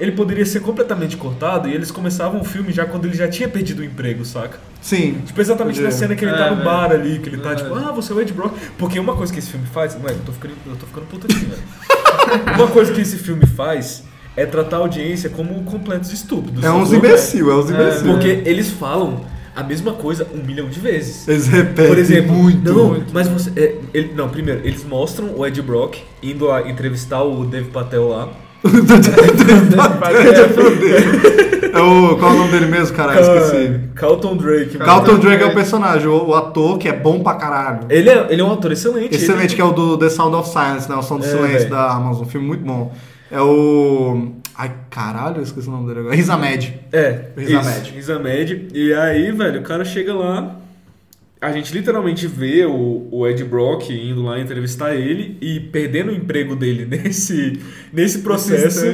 Ele poderia ser completamente cortado e eles começavam o filme já quando ele já tinha perdido o emprego, saca? Sim. Tipo, exatamente Podia. na cena que ele É, tá no velho. bar ali, que ele tá É. tipo, ah, você é o Ed Brock. Porque uma coisa que esse filme faz. Ué, eu tô ficando, eu tô ficando puta aqui, velho. uma coisa que esse filme faz é tratar a audiência como completos estúpidos. É uns imbecil, é uns imbecil. Porque eles falam a mesma coisa um milhão de vezes. Eles repetem Por exemplo, muito. não, mas você. é, ele- não, primeiro, eles mostram o Ed Brock indo a entrevistar o Dave Patel lá. É o, qual é o nome dele mesmo, caralho? Esqueci. Carlton Drake. Carlton Drake é o personagem, o, o ator que é bom pra caralho. Ele é, ele é um ator excelente. Excelente, ele- que é o do The Sound of Silence, né? O Som do É, Silêncio da Amazon. Um filme muito bom. É o. Ai, caralho, eu esqueci o nome dele agora. Riz Ahmed. É, Riz isso, Ahmed. Riz Ahmed. E aí, velho, o cara chega lá a gente literalmente vê o, o Ed Brock indo lá entrevistar ele e perdendo o emprego dele nesse, nesse processo.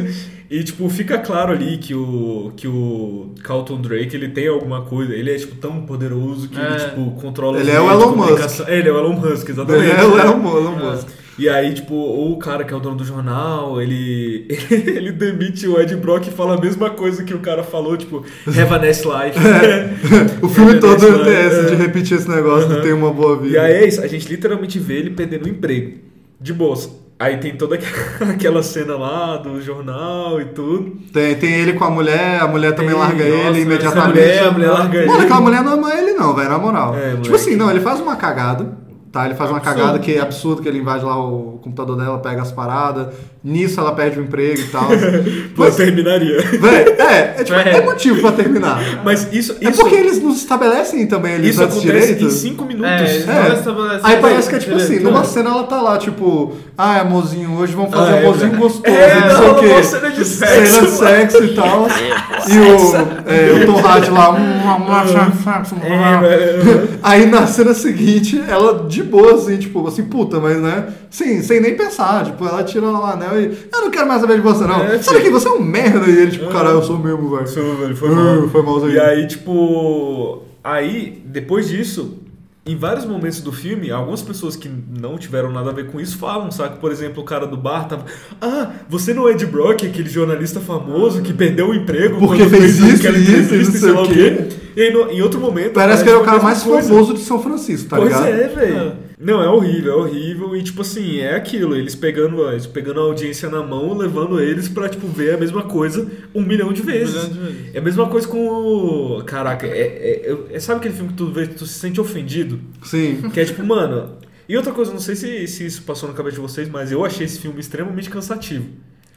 E, tipo, fica claro ali que o, que o Carlton Drake, ele tem alguma coisa, ele é, tipo, tão poderoso que ele, É. tipo, controla Ele os é o Elon Musk. É, ele é o Elon Musk, exatamente. É o Elon Elon Musk. E aí, tipo, o cara que é o dono do jornal, ele, ele demite o Ed Brock e fala a mesma coisa que o cara falou, tipo, have a nice life. O filme É, todo é esse é. de repetir esse negócio de ter uma boa vida. E aí é isso, a gente literalmente vê ele perdendo o emprego. De boas. Aí tem toda aquela- cena lá do jornal e tudo. Tem, tem ele com a mulher, a mulher também Tem, larga nossa, ele essa imediatamente. mulher, a mulher larga Mano, ele. aquela mulher não ama ele não, velho, na moral. É, tipo moleque. assim, não, ele faz uma cagada, tá? Ele faz uma Absurdo. cagada que é absurdo, que ele invade lá o computador dela, pega as paradas, nisso ela perde o emprego e tal. Pô, Mas, terminaria. é, é, tipo, É. é motivo pra terminar. Mas isso, É isso, porque eles nos estabelecem também ali isso acontece em direitos. 5 minutos. É, É. Aí parece que é tipo assim, direito, numa né? cena ela tá lá, tipo, ah, amorzinho, hoje vamos fazer Ah, um é, amorzinho né? gostoso, É, não não, sei o quê. uma cena de Cena sexo, de sexo e tal. e o, é, o Tom Hardy lá. É. Aí na cena seguinte, ela de boa, assim, tipo, assim, puta, mas né? Sim, sem nem pensar. Tipo, ela tira lá o Eu não quero mais saber de você, não. É, Sabe que você é um merda. E ele, tipo, caralho, eu sou mesmo, velho. Isso, velho, foi mal. foi malzinho. E aí, tipo. Aí, depois disso, em vários momentos do filme, algumas pessoas que não tiveram nada a ver com isso falam, sabe? Por exemplo, o cara do bar tava. Ah, você não é Ed Brock, aquele jornalista famoso que perdeu o emprego Porque quando fez isso, isso, não sei lá o o quê. E aí, no- em outro momento. Parece que ele é o cara mais coisa. famoso de São Francisco, tá pois ligado? é, velho. Não, é horrível, é horrível. E, tipo assim, é aquilo. Eles pegando, eles pegando a audiência na mão, levando eles pra, tipo, ver a mesma coisa um milhão de vezes. milhão de vezes. É a mesma coisa com o... Caraca, é, é- é- sabe aquele filme que tu vê tu se sente ofendido? Sim. Que é tipo, mano... E outra coisa, não sei se, se isso passou na cabeça de vocês, mas eu achei esse filme extremamente cansativo.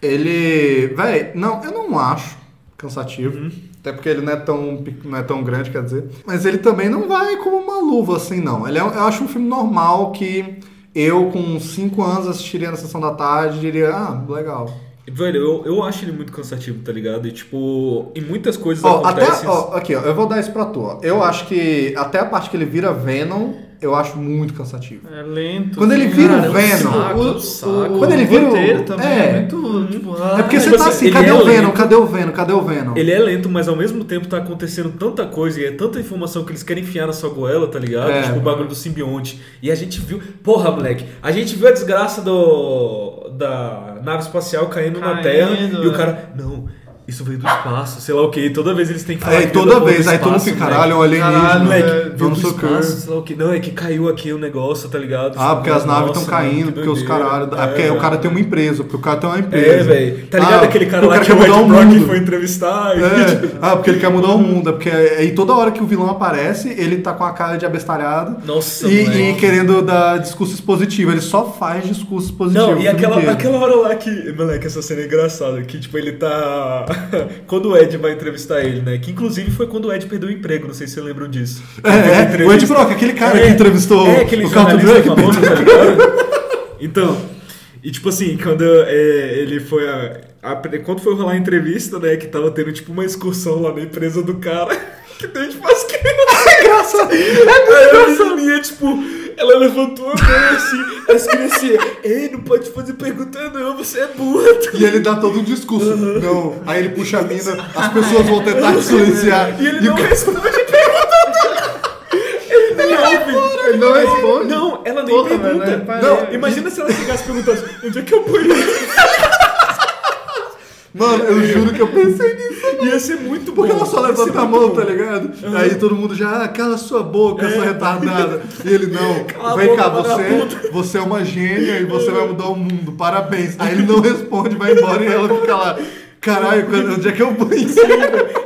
Ele. Véi, não, eu não acho cansativo. Uhum. Até porque ele não é, tão, não é tão grande, quer dizer. Mas ele também não vai como uma luva, assim, não. Ele é, eu acho um filme normal que eu, com 5 anos, assistiria na sessão da tarde e diria, ah, legal. Velho, eu, eu acho ele muito cansativo, tá ligado? E, tipo, em muitas coisas Ó, até, acontecem... ó, aqui, ó, eu vou dar isso pra tu. ó. Eu acho que até a parte que ele vira Venom, eu acho muito cansativo. É lento. Quando ele assim, vira cara, o Venom, saco, o- saco. quando ele vira o- roteiro também é. é, muito, tipo, É porque ah, você tipo tá assim, cadê é o Venom? lento. Cadê o Venom? Cadê o Venom? Ele é lento, mas ao mesmo tempo tá acontecendo tanta coisa e é tanta informação que eles querem enfiar na sua goela, tá ligado? É. Tipo o bagulho do simbionte. E a gente viu. Porra, moleque, a gente viu a desgraça do. da nave espacial caindo, na Caindo, Terra e o é. cara. Não. Isso veio do espaço, sei lá o que. Toda vez eles têm que falar. Aí que veio toda vez, aí todo mundo espaço, fica, moleque. caralho, olha Caralho, alienígena, Moleque, É, veio vamos do espaço, sei lá o que. Não, é que caiu aqui o negócio, tá ligado? Ah, porque as naves estão caindo, que porque os caralho. É porque É, o cara tem uma empresa, porque o cara tem uma empresa. É, velho. Tá ligado Ah, aquele cara lá que o Ed o Brock mundo. foi entrevistar? e- É. Ah, porque ele quer mudar o mundo. É porque aí toda hora que o vilão aparece, ele tá com a cara de abestalhado. Nossa, e, e querendo dar discurso expositivo. Ele só faz discurso expositivo. Não, e aquela, aquela hora lá que. Moleque, essa cena é engraçada. Que, tipo, ele tá. quando o Ed vai entrevistar ele, né? Que inclusive foi quando o Ed perdeu o emprego, não sei se vocês lembram disso. É, é, o Ed Brock, aquele cara É, que entrevistou é, aquele o jornalista Drake. famoso, tá? Então, e tipo assim, quando é, ele foi. A, a- quando foi rolar a entrevista, né? Que tava tendo tipo uma excursão lá na empresa do cara. Que tem tipo as crianças. É engraçado. Aí a menininha, tipo, ela levantou a mão assim, as crianças assim, ei, não pode fazer pergunta não, você é burra. E ele dá todo um discurso. Não. Aí ele puxa a mina, as pessoas vão tentar te silenciar. E ele o não responde pergunta. Ele nem ouve. Ele não responde. Não, ela nem Porra, pergunta. é não, imagina se ela chegasse perguntando, onde é que eu ponho isso? Mano, eu juro que eu pensei nisso. Ia ser muito bom. Porque ela só levanta a mão, bom. tá ligado? Aí todo mundo já, ah, cala sua boca, sua retardada. E ele, não, Cala vem boca, cá, você, vagabundo." você é uma gênia e você vai mudar o mundo, parabéns. Aí ele não responde, vai embora e ela fica lá, caralho, quando- onde é que eu vou isso?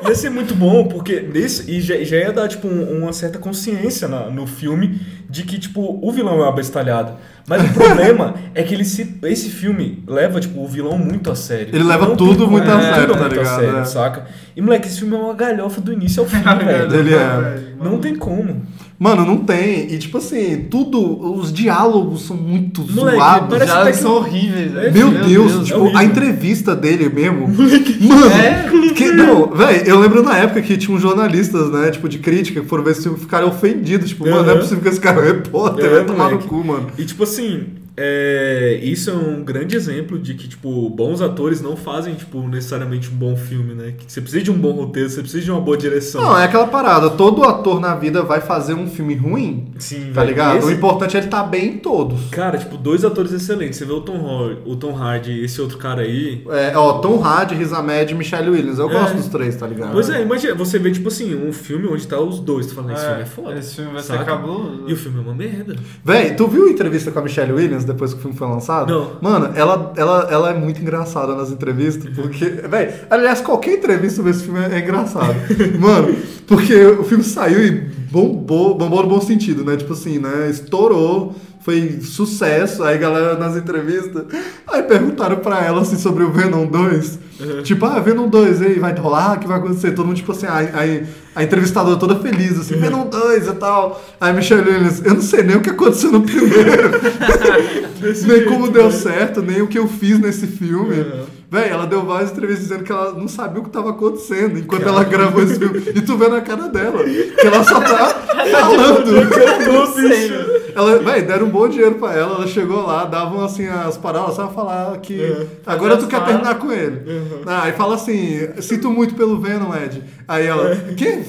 Ia ser muito bom, porque nesse. E já, já ia dar, tipo, um- uma certa consciência na- no filme de que, tipo, o vilão é um abestalhado. Mas o problema é que ele se, esse filme leva, tipo, o vilão muito a sério. Ele leva tudo muito a é, sério, tudo tá muito a ligado? sério, É. saca? E, moleque, esse filme é uma galhofa do início ao fim, velho. Ele é. Não tem como. Mano, não tem. E tipo assim, tudo, os diálogos são muito Moleque, zoados. até que- são horríveis, velho. Meu, Deus, tipo, horrível. a entrevista dele mesmo. Mano, É? que, não, velho, eu lembro na época que tinha uns jornalistas, né, tipo, de crítica, que foram ver esse filme ficaram ofendidos. Tipo, mano, não é possível que esse cara é repórter, É, vai tomar no cu, mano. E tipo assim, assim, é, isso é um grande exemplo de que, tipo, bons atores não fazem, tipo, necessariamente um bom filme, né? Que você precisa de um bom roteiro, você precisa de uma boa direção. Não, é aquela parada, todo ator na vida vai fazer um filme ruim, Sim, tá velho. ligado? Esse- O importante é ele estar bem em todos. Cara, tipo, dois atores excelentes. Você vê o Tom, o Tom Hardy e esse outro cara aí. É, ó, Tom Hardy, Riz Ahmed e Michelle Williams. Eu É. gosto dos três, tá ligado? Pois é, imagina, você vê, tipo assim, um filme onde tá os dois. Tu fala, esse filme é foda. Esse filme vai saca? ser cabuloso. E o filme é uma merda. Véi, tu viu a entrevista com a Michelle Williams depois que o filme foi lançado? Não. Mano, ela, ela, ela é muito engraçada nas entrevistas, porque, véi, aliás, qualquer entrevista sobre esse filme é, é engraçado. Mano, porque o filme saiu e bombou, bombou no bom sentido, né? Tipo assim, né? Estourou, foi sucesso. Aí, galera, nas entrevistas, aí perguntaram pra ela, assim, sobre o Venom 2. Tipo, ah, Venom 2, aí vai rolar, o que vai acontecer? Todo mundo, tipo assim, aí, aí a entrevistadora toda feliz, assim, Venom 2 e tal. Aí Michelle Williams, eu não sei nem o que aconteceu no primeiro. nem como deu certo, nem o que eu fiz nesse filme. Véi, ela deu várias entrevistas dizendo que ela não sabia o que tava acontecendo enquanto ela gravou esse filme. E tu vê na cara dela que ela só tá falando. Ela, véi, deram um bom dinheiro pra ela, ela chegou lá, davam assim as paradas, só falar que agora tu quer terminar com ele. Ah, aí fala assim, sinto muito pelo Venom, Ed. Aí ela,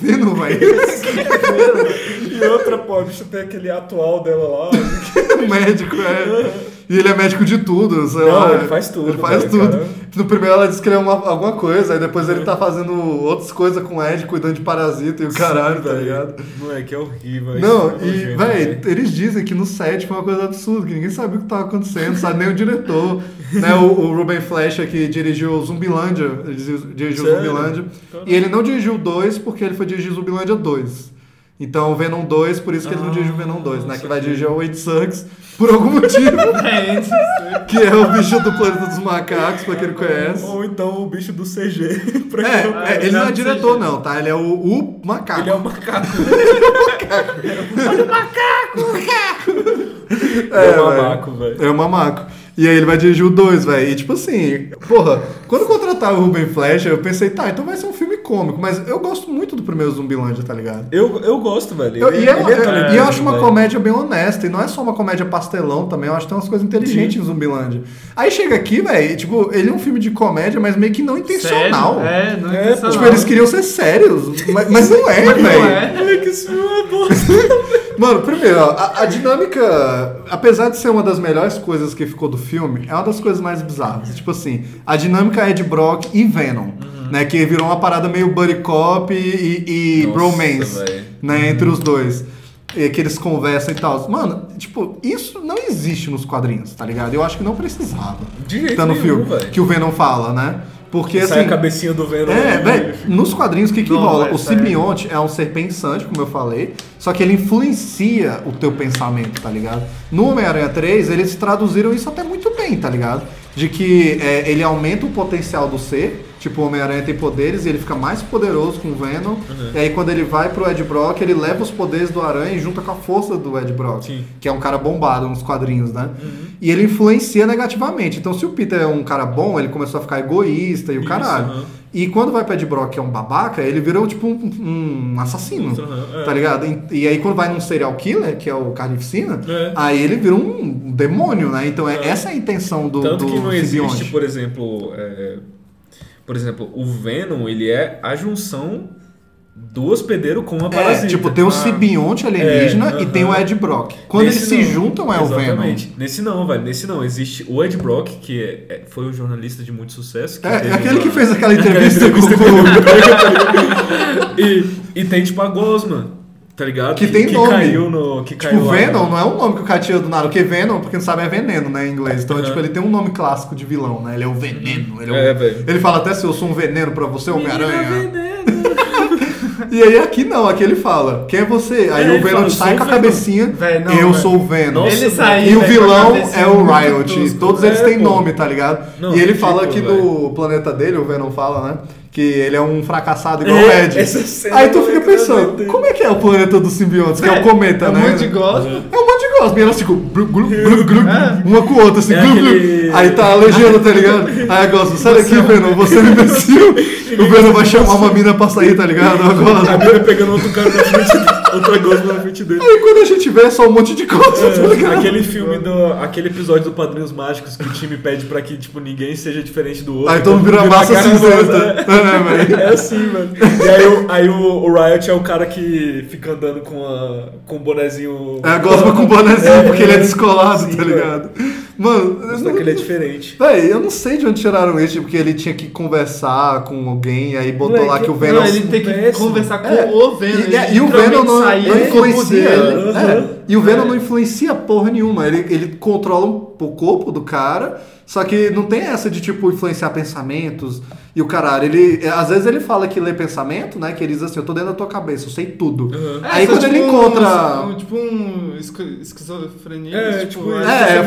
Venom, véi? E outra, pô, a bicha tem aquele atual dela lá. o médico, é. E ele é médico de tudo, sei Não, lá. ele faz tudo, Ele faz velho, tudo. cara. No primeiro ela disse que ele é uma, alguma coisa, aí depois ele tá fazendo outras coisas com o Ed, cuidando de parasita e o caralho, tá velho. ligado? Moleque, é horrível. Não, isso é e, velho. eles dizem que no set foi uma coisa absurda, que ninguém sabia o que tava acontecendo, sabe nem o diretor. né, o, o Ruben Fleischer, que dirigiu o Zumbilândia, dirigiu Sério? Zumbilândia. E ele não dirigiu 2 porque ele foi dirigir Zumbilândia 2. Então o Venom 2, por isso que ele não dirigiu o Venom 2, né? Que vai dirigir o Wade Sucks, por algum motivo, É, que é o bicho do planeta dos macacos, pra quem não conhece. Ou então o bicho do CG. pra É, é, ele não é diretor não, tá? Ele é o, o macaco. Ele é um macaco. É, É um mamaco, velho. É o mamaco. E aí ele vai dirigir o 2, velho. E tipo assim, porra, quando contrataram o Ruben Fleischer, eu pensei, tá, então vai ser um filme cômico. Mas eu gosto muito do primeiro Zumbilândia, tá ligado? Eu, eu gosto, velho. Eu- e, é, é talentoso, e eu acho uma velho. comédia bem honesta, e não é só uma comédia pastelão também, eu acho que tem umas coisas inteligentes em Zumbilândia. Aí chega aqui, velho, tipo, ele é um filme de comédia, mas meio que não intencional. Sério? É, não é, É, intencional. Tipo, eles queriam ser sérios, mas, mas não é, velho. é. Moleque, esse filme é bosta. Mano, primeiro, a, a dinâmica, apesar de ser uma das melhores coisas que ficou do filme, é uma das coisas mais bizarras. Tipo assim, a dinâmica é de Brock e Venom, né? Que virou uma parada meio buddy cop e, e Nossa, bromance, né? Entre os dois. E que eles conversam e tal. Mano, tipo, isso não existe nos quadrinhos, tá ligado? Eu acho que não precisava. De jeito Tá no nenhum, filme, velho. que o Venom fala, né? Porque Sai assim. a cabecinha do Venom. É, velho, nos quadrinhos o que, que Não, rola? velho, O simbionte é um ser pensante, como eu falei, só que ele influencia o teu pensamento, tá ligado? No Homem-Aranha 3, eles traduziram isso até muito bem, tá ligado? De que é, ele aumenta o potencial do ser, tipo, o Homem-Aranha tem poderes e ele fica mais poderoso com o Venom, e aí quando ele vai pro Ed Brock, ele leva os poderes do Aranha e junta com a força do Ed Brock, Sim. que é um cara bombado nos quadrinhos, né? E ele influencia negativamente. Então, se o Peter é um cara bom, ele começou a ficar egoísta e o Isso, caralho. aham. E quando vai pra Ed Brock, que é um babaca, ele virou tipo um, um assassino, é. tá ligado? E, e aí quando vai num serial killer, que é o Carnificina, É. aí ele vira um demônio, né? Então é, essa é a intenção do, Tanto do que não simbionte. existe, por exemplo, é, por exemplo, o Venom, ele é a junção do hospedeiro com a É, parasita. tipo, tem o Ah, simbionte alienígena É, e tem o. Ed Brock. Quando Nesse eles se não. juntam é o Venom. Exatamente. Nesse não, velho. Nesse não. Existe o Ed Brock, que é- é- foi um jornalista de muito sucesso. É, é aquele uma- que fez aquela entrevista com entrevista o... e, e tem, tipo, a Gosma, tá ligado? Que tem que nome. caiu no... Que Tipo, caiu lá Venom no- não é um nome que o cara tira do nada, porque Venom, porque não sabe, é veneno, né, em inglês. Então, Uhum. tipo, ele tem um nome clássico de vilão, né? Ele é o veneno. Ele, é É, velho. ele fala até se eu sou um veneno pra você, Homem-Aranha. Veneno. E aí aqui não, aqui ele fala, quem é você? Aí É, o Venom fala, sai "Sou com a o Venom." cabecinha, Véi, não, eu velho. sou o Venom. Nossa, Ele saiu, e o vilão é o Riot. tosco. Todos eles É, têm pô. nome, tá ligado? Não, e ele fala que velho. no planeta dele, o Venom fala, né? Que ele é um fracassado igual o É, Ed. essa cena Aí tu fica pensando, como é que é o planeta dos simbiontes? Que é, o cometa, é um né? monte de gospel. É um monte de gosto. E elas ficam glu, glu, glu, glu, É. uma com a outra, assim, É glu, glu. Aí tá a legenda, tá ligado? Aí a gosto, sai daqui, Venom, você é um imbecil. O Venom vai chamar uma mina pra sair, tá ligado? Eu A mina pegando outro cara na frente, outra gosto na frente dele. Aí quando a gente vê é só um monte de coisa, tá ligado? Aquele filme do. Aquele episódio do Padrinhos Mágicos que o time pede pra que, tipo, ninguém seja diferente do outro. Aí todo mundo vira massa cinzenta. É, velho. É assim, mano. E aí, o, aí o, o Riot é o cara que fica andando com, a, com o bonezinho. É gosma com bonezinho, É, porque ele é é. descolado, Sim, tá ligado? Mano, Só não- que ele é diferente. Véi, eu não sei de onde tiraram isso, porque ele tinha que conversar com alguém, aí botou Moleque, lá que o Venom. Não, ele tem que péssimo. conversar com É. o Venom. E, ele é, e o Venom não, não influencia. dele. é, e o É. Venom não influencia porra nenhuma. Ele, ele controla o corpo do cara, só que não tem essa de tipo influenciar pensamentos e o caralho. Ele, é, às vezes ele fala que lê pensamento, né? Que ele diz assim: Eu tô dentro da tua cabeça, eu sei tudo. É, Aí quando ele tipo encontra. Um, um- tipo um esqui- esquizofrenia. É, tipo, tipo, é, você é não-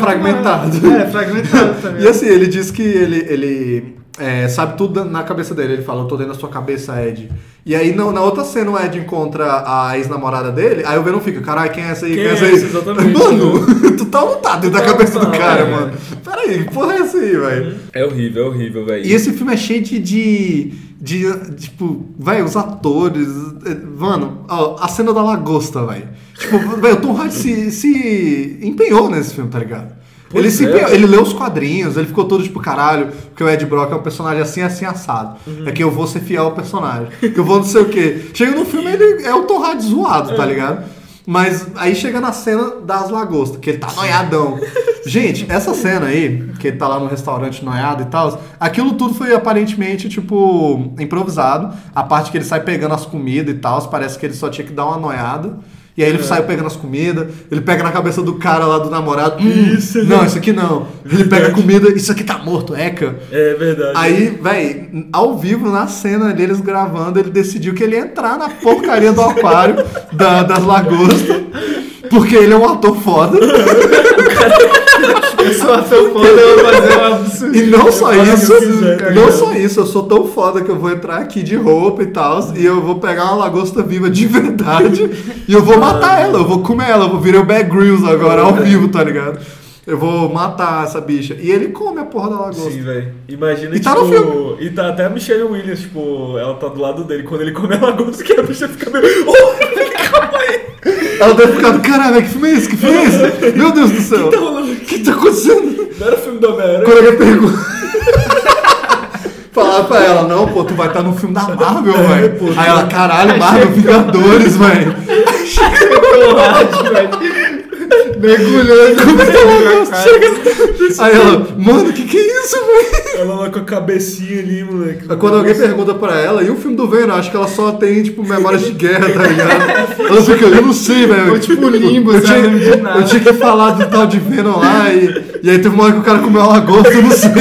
fragmentado. É, fragmentado também. E assim, ele diz que ele, ele é, sabe tudo na cabeça dele. Ele fala, eu tô dentro da sua cabeça, Ed. E aí, na, na outra cena, o Ed encontra a ex-namorada dele, aí o Venom fica, caralho, quem é essa aí? Quem é é essa aí? exatamente. Mano, tu tá tá dentro da tá, cabeça do cara, é. mano? Peraí, que porra é essa aí, velho? É horrível, é horrível, velho. E esse filme é cheio de. de, de, tipo, velho, os atores. é, Mano, ó, a cena da lagosta, velho. Tipo, velho, o Tom Hardy se, se empenhou nesse filme, tá ligado? Ele, se é. ele leu os quadrinhos, ele ficou todo tipo, caralho, porque o Ed Brock é um personagem assim, assim, assado. Uhum. É que eu vou ser fiel ao personagem. Que eu vou não sei o quê. Chega no filme, ele é o Tom Hardy zoado, É. tá ligado? Mas aí chega na cena das lagostas, que ele tá noiadão. Gente, essa cena aí, que ele tá lá no restaurante noiado e tal, aquilo tudo foi aparentemente, tipo, improvisado. A parte que ele sai pegando as comidas e tal, parece que ele só tinha que dar uma noiada. E aí ele saiu pegando as comidas, ele pega na cabeça do cara lá do namorado. Hum, Isso, não, isso aqui não. Ele pega a comida, isso aqui tá morto, eca. É verdade. Aí, véi, ao vivo, na cena deles gravando, ele decidiu que ele ia entrar na porcaria do aquário da- das lagostas. Porque ele é um ator foda. Eu sou ator foda, eu vou fazer um absurdo. E não só isso, não só isso, eu sou tão foda que eu vou entrar aqui de roupa e tal, e eu vou pegar uma lagosta viva de verdade, e eu vou matar ela, eu vou comer ela, eu vou virar o Bear Grylls agora, ao vivo, tá ligado? Eu vou matar essa bicha. E ele come a porra da lagosta. Sim, velho. Imagina, E tá tipo... no filme. E tá até a Michelle Williams, tipo... Ela tá do lado dele. Quando ele come a lagosta, que a bicha fica meio... Oh, calma aí. Ela deve ficar, caralho, que filme é esse? Que filme é esse? Meu Deus do céu. tá rolando O que tá acontecendo? Não era filme do Homem-Aranha? Quando ele pergunta. Falar pra ela, não, pô, tu vai estar no filme da Marvel, velho. Aí ela, caralho, Marvel Vingadores, velho. Mergulhando. Como é que ela chega? Aí ela, mano, que que é isso, velho? Ela lá com a cabecinha ali, moleque. Quando alguém pergunta pra ela, e o filme do Venom, acho que ela só tem, tipo, memórias de guerra, tá ligado? Ela fica, eu não sei, velho. Ou tipo limbo, eu tinha, eu tinha que falar do tal de Venom lá, e, e aí teve uma hora que o cara comeu uma lagosta, eu não sei.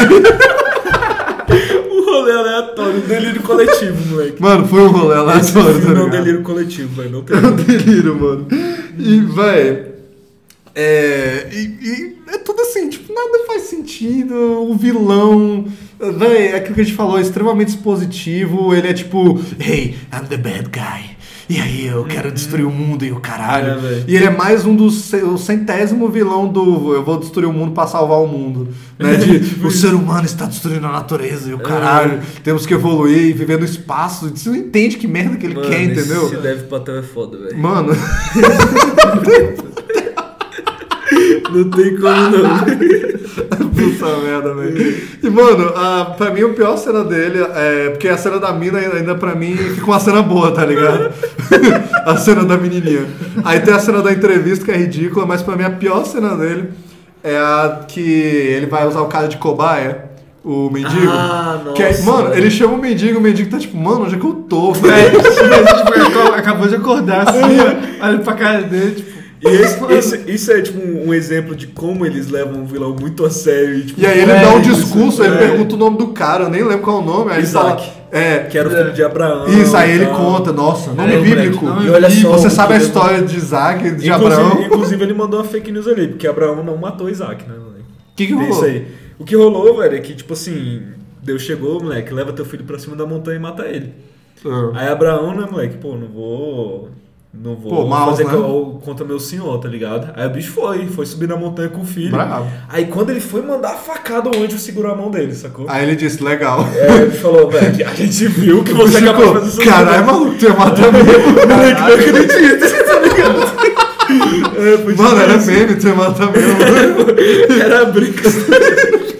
Um rolê aleatório, um delírio coletivo, moleque. Mano, foi um rolê lá, Esse tá filme é um delírio coletivo, velho. Não tem É um delírio, mano. E, véi. É. E, e é tudo assim, tipo, nada faz sentido. O vilão. Véi, é aquilo que a gente falou, é extremamente expositivo. Ele é tipo, hey, I'm the bad guy. E aí, eu quero destruir o mundo e o caralho. É, e ele é mais um dos o centésimo vilão do eu vou destruir o mundo pra salvar o mundo. Né? De, o ser humano está destruindo a natureza e o caralho. Temos que evoluir e viver no espaço. Você não entende que merda que ele Mano, quer, entendeu? Esse deve patrão é foda, velho. Mano, Não tem como não. puta merda, velho. E, mano, a, pra mim, a pior cena dele é. Porque a cena da mina, ainda pra mim, fica uma cena boa, tá ligado? a cena da menininha. Aí tem a cena da entrevista, que é ridícula, mas pra mim, a pior cena dele é a que ele vai usar o cara de cobaia. O mendigo. Ah, que é- nossa, mano, velho. ele chama o mendigo, o mendigo tá tipo, mano, onde é que eu tô, É, velho? tipo, acabou de acordar assim, ó, olha pra cara dele, tipo. E esse, esse- isso é tipo um, um exemplo de como eles levam um vilão muito a sério. E, tipo, E aí ele É, dá um isso, discurso, ele é. pergunta o nome do cara, eu nem lembro qual é o nome, aí ele Isaac. fala. É, Que era o filho de Abraão. Isso, aí ele conta, nossa, nome É, bíblico. moleque, e olha só Você o sabe a ele- história de Isaac, de Inclusive, Abraão? O inclusive, ele mandou uma fake news ali, porque Abraão não matou Isaac, né, moleque? que, que rolou? Isso aí. O que rolou, velho, é que, tipo assim, Deus chegou, moleque, leva teu filho pra cima da montanha e mata ele. Ah. Aí Abraão, né, moleque, pô, não vou. Não vou Pô, fazer né? co- contra meu senhor, tá ligado? Aí o bicho foi, foi subir na montanha com o filho. Bravo. Aí quando ele foi mandar a facada, o anjo segurou a mão dele, sacou? Aí ele disse, legal. É, ele falou, velho, a gente viu que você é capaz de fazer isso. Caralho, maluco, tu ia matar mesmo. moleque, não acredito, tá ligado? É, Mano, era tipo meme, tu ia matar mesmo. Era brinca.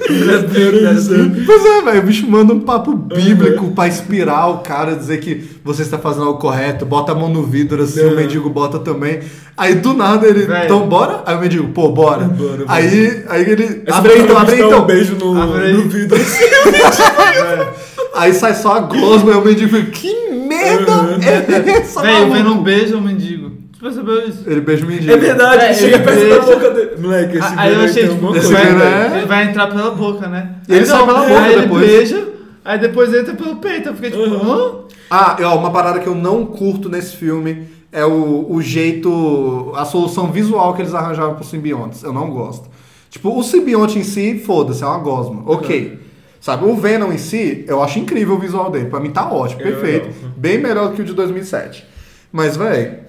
Era isso. Pois é, velho, o bicho manda um papo bíblico pra inspirar o cara, dizer que você está fazendo algo correto, bota a mão no vidro assim, o Uhum. mendigo bota também. Aí do nada ele, então bora? Aí o mendigo, pô, bora. Bora, aí, aí ele, Esse abre então, abre então. um beijo no, no vidro. Aí sai só a gosma e o mendigo fica, que merda Uhum. é essa, Velho, o maluco?" Venom beija o mendigo. Percebeu isso? Ele beija o mendigo. É verdade, É, chega ele perto da boca dele. Moleque, esse Aí eu achei, tipo, coisa, Venom velho. é- ele vai entrar pela boca, né? Ele sai não, pela boca aí depois. ele beija, aí depois entra pelo peito. Eu fiquei tipo, hã? Ah, ó, uma parada que eu não curto nesse filme é o, o jeito, a solução visual que eles arranjaram pro simbiontes. Eu não gosto. Tipo, o simbionte em si, foda-se, é uma gosma. Ok. Sabe, o Venom em si, eu acho incrível o visual dele. Pra mim tá ótimo, É perfeito. Bem melhor do que o de 2007. Mas, velho,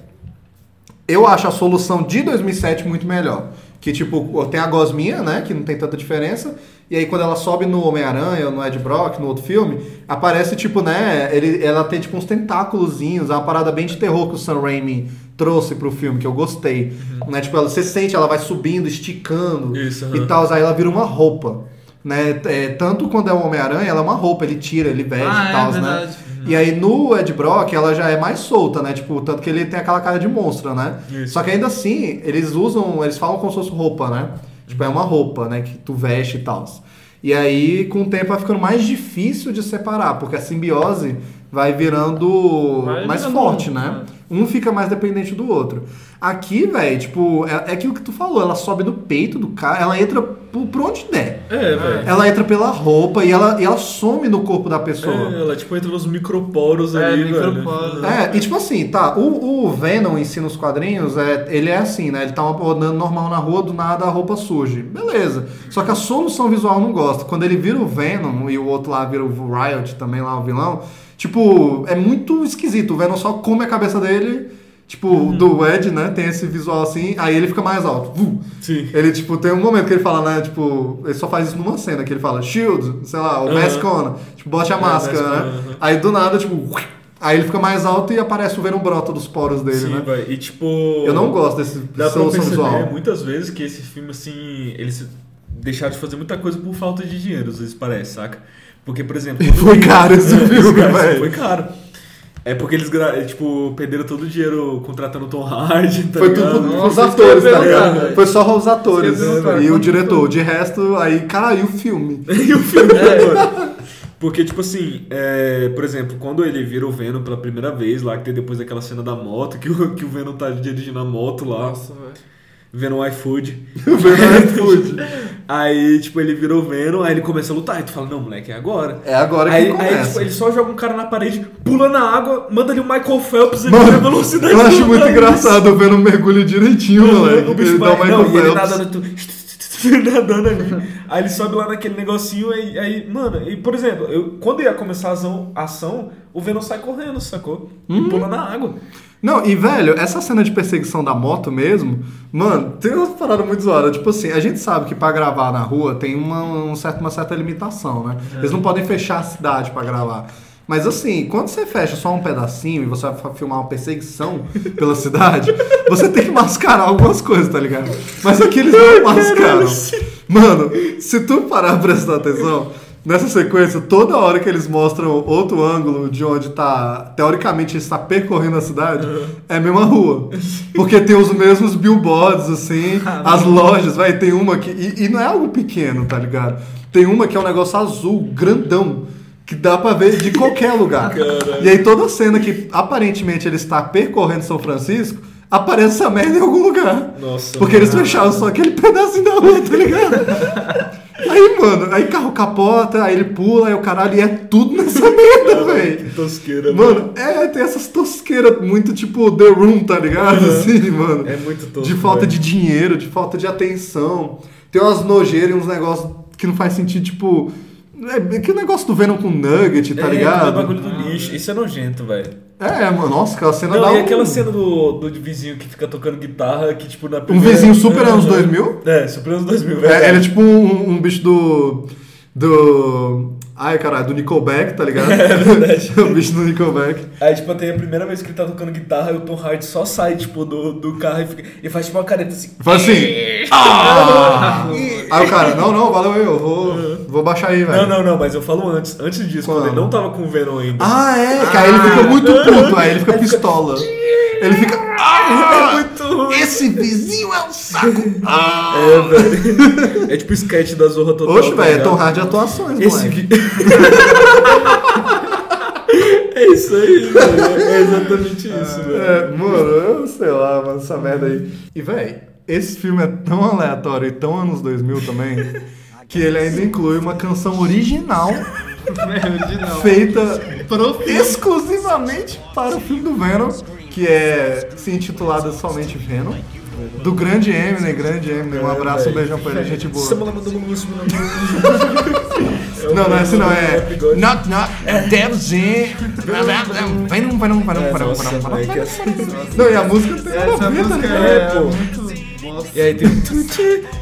eu acho a solução de 2007 muito melhor. Que, tipo, tem a gosminha, né? Que não tem tanta diferença. E aí, quando ela sobe no Homem-Aranha no Ed Brock, no outro filme, aparece, tipo, né? Ele, ela tem, tipo, uns tentáculozinhos. É uma parada bem de terror que o Sam Raimi trouxe pro filme, que eu gostei. Né? Tipo, ela, você sente, ela vai subindo, esticando Isso, e aham. tal. Aí ela vira uma roupa. Né? É, tanto quando é o Homem-Aranha, ela é uma roupa. Ele tira, ele veste Ah, e é tal, né? E aí no Ed Brock ela já é mais solta, né? Tipo, tanto que ele tem aquela cara de monstro, né? Isso. Só que ainda assim, eles usam, eles falam como se fosse roupa, né? Tipo, é uma roupa, né? Que tu veste e tal. E aí, com o tempo, vai ficando mais difícil de separar, porque a simbiose vai virando Vai mais virando forte, um, né? Um fica mais dependente do outro. Aqui, velho, tipo, é, é aquilo que tu falou, ela sobe no peito do cara, ela entra por, por onde der. É, velho. Ela entra pela roupa e ela, e ela some no corpo da pessoa. É, ela tipo entra nos microporos É, ali, microporos. velho. É, e tipo assim, tá, o, o Venom em si nos quadrinhos, é, ele é assim, né? Ele tá andando normal na rua, do nada a roupa surge. Beleza. Só que a solução visual eu não gosta. Quando ele vira o Venom e o outro lá vira o Riot também, lá o vilão, tipo, é muito esquisito. O Venom só come a cabeça dele, tipo, do Ed, né? Tem esse visual assim, aí ele fica mais alto. Vu. Sim. Ele, tipo, tem um momento que ele fala, né? Tipo, ele só faz isso numa cena, que ele fala, shield, sei lá, o Aham. mask on. Tipo, bote a É, máscara, né? aham. Aí do nada, tipo, aí ele fica mais alto e aparece o Venom brota dos poros dele, Sim, né? velho. E tipo. Eu não gosto desse Dá pra solução perceber visual. muitas vezes que esse filme, assim, eles deixaram de fazer muita coisa por falta de dinheiro, às vezes parece, saca? Porque, por exemplo. Foi caro esse É, filme, cara, velho. Foi caro. É porque eles, gra- tipo, perderam todo o dinheiro contratando o Tom Hardy, tá Foi ligado? tudo Nossa, os atores, tá ligado? Foi só os atores e o diretor. De resto, aí caiu o filme. E o filme agora. Porque, tipo assim, é, por exemplo, quando ele vira o Venom pela primeira vez, lá que tem depois aquela cena da moto, que o, que o Venom tá dirigindo a moto lá, Nossa, velho. Vendo o iFood. Venom é food. Aí, tipo, ele vira o Venom, aí ele começa a lutar. E tu fala, não, moleque, é agora. É agora que aí, aí começa. tipo, ele só joga um cara na parede, pula na água, manda ali o Michael Phelps e Mano, a velocidade eu acho muito engraçado o Venom mergulho direitinho, moleque. O bicho Ele dá vai, o não, Michael e ele Phelps. nadando, tu- nadando ali. Aí ele sobe lá naquele negocinho, aí, aí mano, e por exemplo, eu, quando ia começar a ação, ação, o Venom sai correndo, sacou? E pula na água. Não, e velho, essa cena de perseguição da moto mesmo, mano, tem uma parada muito zoada. Tipo assim, a gente sabe que pra gravar na rua tem uma, um certo, uma certa limitação, né? Eles não podem fechar a cidade pra gravar. Mas assim, quando você fecha só um pedacinho e você vai filmar uma perseguição pela cidade, você tem que mascarar algumas coisas, tá ligado? Mas aqui eles não mascaram. Mano, se tu parar pra prestar atenção, nessa sequência, toda hora que eles mostram outro ângulo de onde tá, teoricamente, está percorrendo a cidade, é a mesma rua. Porque tem os mesmos billboards, assim, as lojas, vai, tem uma que. E, e não é algo pequeno, tá ligado? Tem uma que é um negócio azul, grandão. Que dá pra ver de qualquer lugar. E aí toda cena que aparentemente ele está percorrendo São Francisco, aparece essa merda em algum lugar. Nossa, Porque eles fecharam só aquele pedacinho da rua, tá ligado? Aí, mano, aí carro capota, aí ele pula, aí o caralho, e é tudo nessa merda, velho. Que tosqueira, Mano, é, tem essas tosqueiras muito tipo The Room, tá ligado? Assim, mano. É muito tosco, De falta velho. de dinheiro, de falta de atenção. Tem umas nojeiras e uns negócios que não faz sentido, tipo. É que o negócio do Venom com Nugget, tá é, ligado? É, bagulho do lixo. Isso é nojento, velho. É, mano, nossa, aquela cena Não, dá e um... aquela cena do, do vizinho que fica tocando guitarra, que tipo na Um primeira... vizinho super É, anos 2000? É, super anos 2000, É, velho. ele é tipo um, um bicho do... Do... Ai, caralho, do Nickelback, tá ligado? É verdade. o bicho do Nickelback. Aí, tipo, tem a primeira vez que ele tá tocando guitarra e o Tom Hardy só sai, tipo, do, do carro e, fica, e faz tipo uma careta assim. Fala assim... Ah! Aí o cara, não, não, valeu eu, vou, vou baixar aí, velho. Não, não, não, mas eu falo antes. Antes disso, quando Quando? ele não tava com o Venom ainda. Ah, é, que aí ele fica muito puto, aí ele fica pistola. Ele fica... Ah, muito ruim. esse vizinho é um saco. Ah. É, velho. É tipo o sketch da Zorra Total. Oxe, tá velho, é? Tom Hardy atuações, Esse moleque. É isso aí, velho. É exatamente isso, velho. É, mano, eu sei lá, mano, essa merda aí. E, velho, esse filme é tão aleatório e tão anos 2000 também, que ele ainda inclui uma canção original É original. feita Pro filme. exclusivamente para o filme do Venom, que é se intitulada somente Venom. Do grande Eminem, grande Eminem. Um abraço, um beijão pra ele, gente boa. Um Não, não é assim não, é. Not, not, Devil's in. Venom, Venom, Venom, É, Venom, nossa, Venom, moleque, Venom. essa- Não, e a música tem uma vida, né? é, É, pô. E aí tem.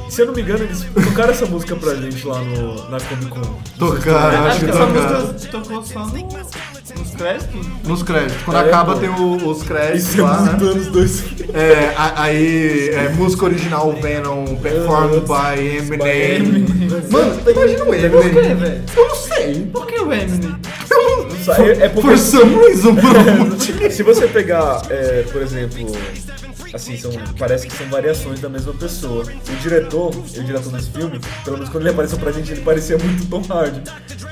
Se eu não me engano, eles tocaram essa música pra gente lá no, na Comic Con. Tocaram, acho que que essa tocaram. música tocou só no, nos créditos. Nos créditos. Quando É, acaba pô. tem o- os créditos Isso é lá, né? anos dois. É, a- aí, é, música original Venom, performed by Eminem. Mano, imagina o Por quê, Eminem. velho? Eu não sei. Por que o Eminem? É, é porque For some reason, por algum motivo. Se você pegar, é, por exemplo, assim, são, parece que são variações da mesma pessoa. O diretor, o diretor desse filme, pelo menos quando ele apareceu pra gente, ele parecia muito Tom Hardy,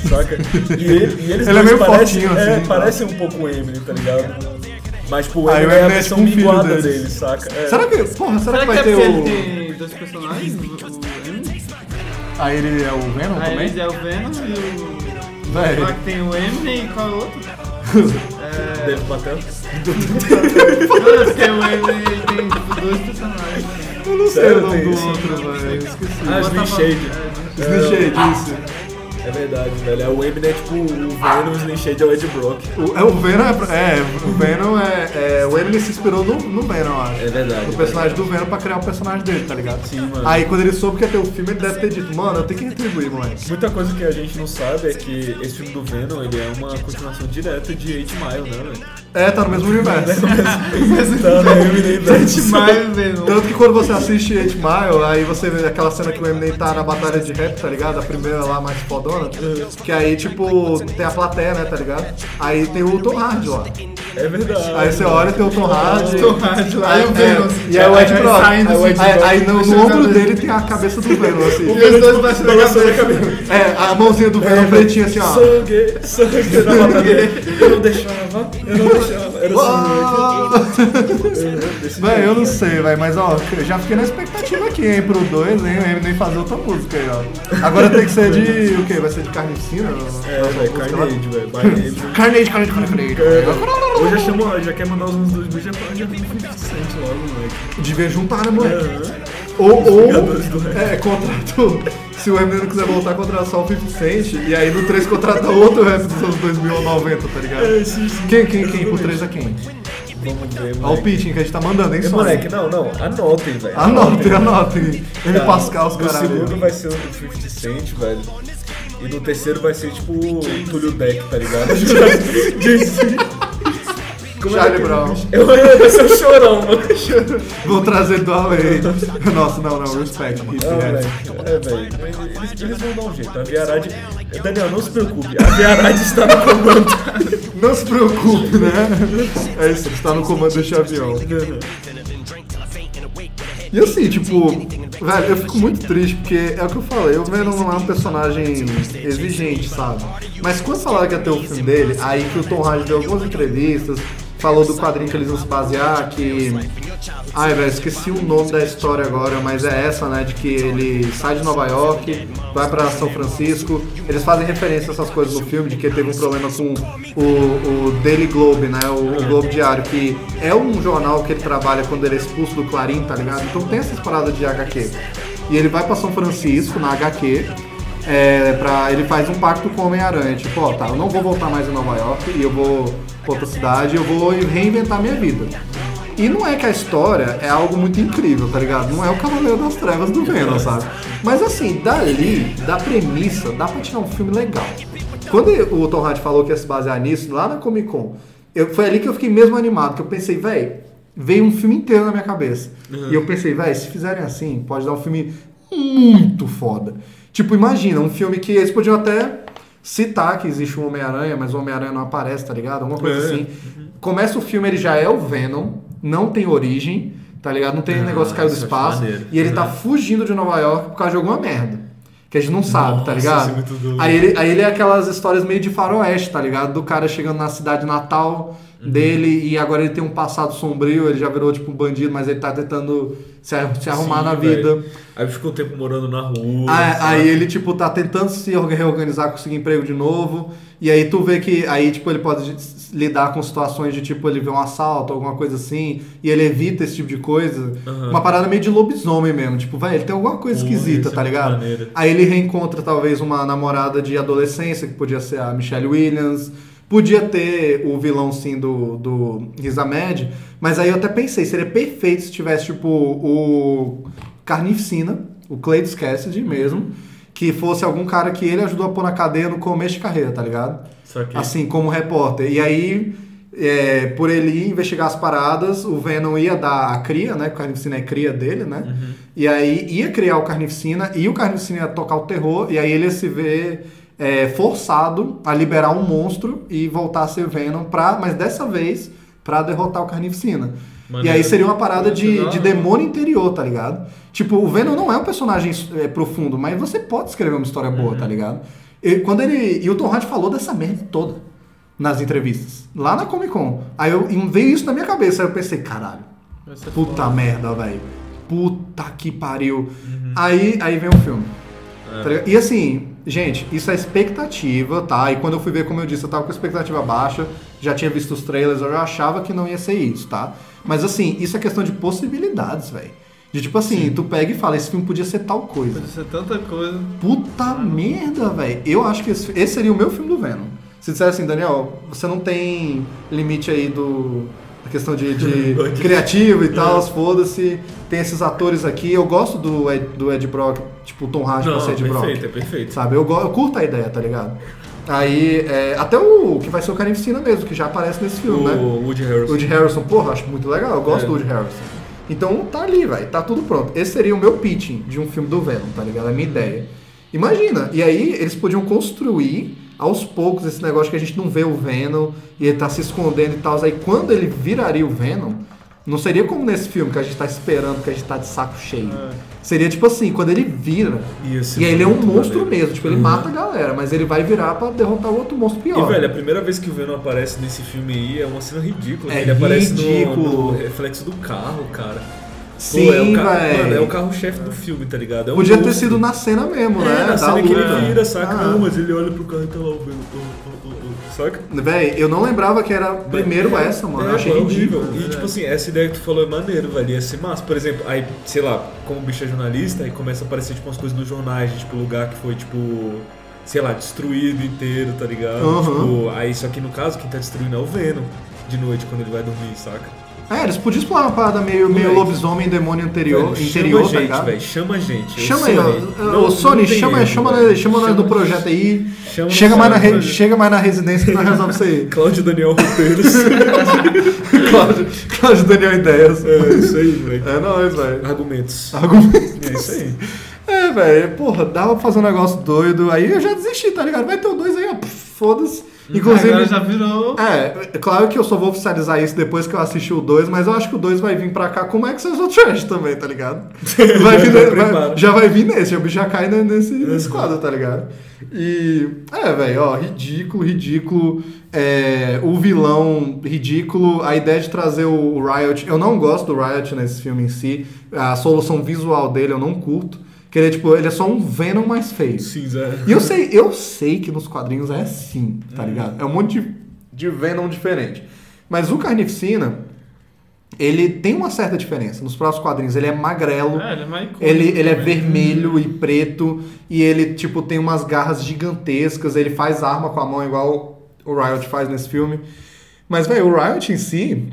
saca? E, ele, e eles Ele é meio parecem, fortinho, é, assim, parecem um pouco o Eminem, tá ligado? Mas, tipo, o Ah, é a é versão tipo um filho minguada deles. dele, saca? É. Será que, porra, será, Será que que vai é ter porque ele o... tem dois personagens? O, Eminem? Aí ele é o Venom Aí também? ele é o Venom e o... Véi. Lá que tem o Eminem e qual é o outro? É... Deve bater. Não, é porque o Eminem ele tem tipo, dois personagens. Eu não sei o nome do outro, velho. Esqueci. Ah, Slim Shade. Slim Shade, isso. É verdade, velho. É o Eminem é tipo o Venom, o Slim Shade é o Ed Brock. O, é, o Venom é, é. O Venom é. é o Eminem se inspirou no, no Venom, eu acho. É verdade. No personagem do Venom pra criar o personagem dele, tá ligado? Sim, mano. Aí quando ele soube que ia ter o filme, ele deve ter dito, mano, eu tenho que retribuir, moleque. Muita coisa que a gente não sabe é que esse filme do Venom, ele é uma continuação direta de 8 Mile, né, velho? É, tá no mesmo universo. Tá no Eminem verso. Mas o Venom. Tanto que quando você assiste 8 Mile, aí você vê aquela cena que o Eminem tá na batalha de rap, tá ligado? A primeira lá mais fodona. Que aí, tipo, tem a plateia, né, tá ligado? Aí tem o Tom Hardy lá. É verdade. Aí você olha, tem o Tom Hardy. Tom Hardy lá Aí, e o Venom, é, assim, E aí o Ed Brock. Aí, o assim, aí- no, ombro dele tem a cabeça do Venom, assim. E os dois baixando a Balançando a cabeça. É, a mãozinha do Venom pretinha assim, ó. Sangue, sangue na batalha. Eu não deixava, eu não deixava. Era assim, Véi, eu não sei, véi, mas ó, eu já fiquei na expectativa aqui, hein, pro 2, hein, o Eminem fazer outra música aí, ó. Agora tem que ser de, o quê? Vai ser de carnificina? É, velho, Carnage, velho. Carnage. Carnage, Carnage. Hoje já chamou, já quer mandar os anos 2000, já já vem 50 Cent logo, moleque. Devia juntar, né, moleque? Aham. Ou, ou é, contrato, se o Eminem não quiser voltar, contrata só o 50 Cent, e aí no 3 contrata outro rap dos anos 2000 ou 90, tá ligado? É, sim, sim. Quem, quem, quem? Pro 3 é quem? Vamos ver, Ó o pitching que a gente tá mandando, hein, É, Sônia? moleque, não, não, anotem, velho. Anotem, anotem. M. Tá, Pascal, os No segundo caralho. vai ser o 50 Cent, velho. E no terceiro vai ser tipo o Túlio Deck, tá ligado? Jay-Z. Como é Charlie que- Brown. Eu vai ser o chorão, mano. Vou trazer do além. Nossa, não, não, respect. hip, Não, né? É, velho. Eles, eles vão dar um jeito. A Viarade. Daniel, não se preocupe. A Viarade está no comando. Não se preocupe, né? É isso, está no comando deste avião. E assim, tipo, velho, eu fico muito triste porque é o que eu falei, o Venom não é um personagem exigente, sabe? Mas quando falaram que ia ter o filme dele, aí que o Tom Hardy deu algumas entrevistas, falou do quadrinho que eles vão se basear, que. Ai, velho, esqueci o nome da história agora, mas é essa, né? De que ele sai de Nova York, vai pra São Francisco. Eles fazem referência a essas coisas no filme, de que teve um problema com o, o Daily Globe, né? O, o Globo Diário, que é um jornal que ele trabalha quando ele é expulso do Clarim, tá ligado? Então tem essas paradas de HQ. E ele vai pra São Francisco, na HQ, é, pra, ele faz um pacto com o Homem-Aranha. Tipo, ó, tá, eu não vou voltar mais em Nova York e eu vou pra outra cidade, eu vou reinventar minha vida. E não é que a história é algo muito incrível, tá ligado? Não é o Cavaleiro das Trevas do Venom, sabe? Mas assim, dali, da premissa, dá pra tirar um filme legal. Quando o Tom Hardy falou que ia se basear nisso, lá na Comic Con, eu, foi ali que eu fiquei mesmo animado, que eu pensei, velho, veio um filme inteiro na minha cabeça. E eu pensei, velho, se fizerem assim, pode dar um filme muito foda. Tipo, imagina, um filme que eles podiam até citar que existe um Homem-Aranha, mas o Homem-Aranha não aparece, tá ligado? Alguma coisa É. assim. Começa o filme, ele já é o Venom, não tem origem, tá ligado? Não tem Ah, negócio que caiu do espaço. maneiro. E ele tá Uhum. fugindo de Nova York por causa de alguma merda. Que a gente não sabe, tá Nossa, ligado? isso é. Aí ele, aí ele é aquelas histórias meio de faroeste, tá ligado? Do cara chegando na cidade natal Uhum. dele e agora ele tem um passado sombrio, ele já virou tipo um bandido, mas ele tá tentando se, se arrumar Sim, na vida. Aí ficou um tempo morando na rua. Aí, sabe? aí ele, tipo, tá tentando se orga- reorganizar, conseguir emprego de novo. E aí tu vê que aí, tipo, ele pode lidar com situações de, tipo, ele vê um assalto, alguma coisa assim, e ele evita esse tipo de coisa. Aham. Uma parada meio de lobisomem mesmo. Tipo, velho, ele tem alguma coisa esquisita, é tá ligado? maneiro. Aí ele reencontra, talvez, uma namorada de adolescência, que podia ser a Michelle Williams. Podia ter o vilão, sim, do, do Riz Ahmed. Mas aí eu até pensei, seria perfeito se tivesse, tipo, o Carnificina, o Cleitus Cassidy mesmo, que fosse algum cara que ele ajudou a pôr na cadeia no começo de carreira, tá ligado? Assim, como repórter. E aí, é, por ele investigar as paradas, o Venom ia dar a cria, né? O Carnificina é cria dele, né? E aí ia criar o Carnificina e o Carnificina ia tocar o terror, e aí ele ia se ver é, forçado a liberar um monstro e voltar a ser Venom, pra, mas dessa vez pra derrotar o Carnificina. E aí seria uma parada de, de demônio interior, tá ligado? Tipo, o Venom não é um personagem é, profundo, mas você pode escrever uma história boa, tá ligado? E, quando ele, e o Tom Hardy falou dessa merda toda nas entrevistas, lá na Comic Con. Aí eu, veio isso na minha cabeça, aí eu pensei, caralho, puta foda. merda, velho. Puta que pariu. Aí, aí vem o filme. Tá ligado? E assim, gente, isso é expectativa, tá? E quando eu fui ver, como eu disse, eu tava com expectativa baixa, já tinha visto os trailers, eu já achava que não ia ser isso, tá? Mas assim, isso é questão de possibilidades, velho. De tipo assim, tu pega e fala, esse filme podia ser tal coisa. Pode ser tanta coisa. Puta merda, velho. Eu acho que esse, esse seria o meu filme do Venom. Se disser assim, Daniel, você não tem limite aí do. Da questão de, de criativo e tal, foda-se. Tem esses atores aqui. Eu gosto do Ed, do Ed Brock, tipo o Tom Hardy Não, pra ser Ed Brock. perfeito, é perfeito. Sabe? Eu, eu curto a ideia, tá ligado? Aí, é, até o que vai ser o Carnificina mesmo, que já aparece nesse filme, O né? Woody Harrelson. Woody Harrelson, porra, acho muito legal, eu gosto É. do Woody Harrelson. Então tá ali, velho, tá tudo pronto. Esse seria o meu pitching de um filme do Venom, tá ligado? É a minha ideia. Imagina, e aí eles podiam construir aos poucos esse negócio que a gente não vê o Venom e ele tá se escondendo e tal. Aí quando ele viraria o Venom, não seria como nesse filme que a gente tá esperando, que a gente tá de saco cheio. Seria tipo assim, quando ele vira, e aí ele é um monstro maneiro. mesmo, tipo, ele Uhum. mata a galera, mas ele vai virar pra derrotar o outro monstro pior. E, velho, a primeira vez que o Venom aparece nesse filme aí é uma cena ridícula. É ele aparece no- ridículo. No, reflexo do carro, cara. Sim, é o Mano, é o carro-chefe do filme, tá ligado? É um Podia ter monstro. sido na cena mesmo, É, né? na Da cena que ele vira, saca? Ah. Não, mas ele olha pro carro e tá lá o oh, oh, oh, Saca? Véi, eu não lembrava que era primeiro É, essa, mano. é, eu achei é ridículo. E tipo assim, essa ideia que tu falou é maneiro, velho. Ia ser massa. Por exemplo, aí, sei lá, como o bicho é jornalista, aí começa a aparecer tipo umas coisas nos jornais, tipo, lugar que foi, tipo, sei lá, destruído inteiro, tá ligado? Aham. Tipo, aí só que no caso, quem tá destruindo é o Venom de noite quando ele vai dormir, saca? É, eles podiam explorar uma parada meio, meio Moleque. lobisomem, demônio anterior, Velho, interior, chama tá gente, velho. Chama a gente. Chama aí, Ô, Sony, chama, erro, chama, velho. chama nós do projeto aí. Chama chega, mais na re- chega mais na residência que nós resolvemos isso aí. Cláudio Daniel Roteiros. Cláudio, Cláudio Daniel Ideias. é isso aí, moleque. É nóis, velho. Argumentos. Argumento. É isso aí. É, velho, porra, dava pra fazer um negócio doido. Aí eu já desisti, tá ligado? Vai ter o dois aí, ó. Foda-se. Inclusive. Agora já virou. É, é claro que eu só vou oficializar isso depois que eu assistir o 2, mas eu acho que o 2 vai vir pra cá como Access of Trash também, tá ligado? Vai vir, Já vai- já vai vir nesse, o bicho já cai ne- nesse, nesse quadro, tá ligado? E. É, velho, ó, ridículo, ridículo. É, o vilão ridículo, a ideia de trazer o Riot. Eu não gosto do Riot nesse filme em si. A solução visual dele eu não curto. Que ele é tipo, ele é só um Venom mais feio. Cinza. E eu sei, eu sei que nos quadrinhos é assim, tá ligado? É um monte de, de Venom diferente. Mas o Carnificina, ele tem uma certa diferença. Nos próximos quadrinhos, ele é magrelo. É, ele é mais icônico Ele, ele é também. vermelho e preto e ele, tipo, tem umas garras gigantescas. Ele faz arma com a mão igual o Riot faz nesse filme. Mas, velho, o Riot em si,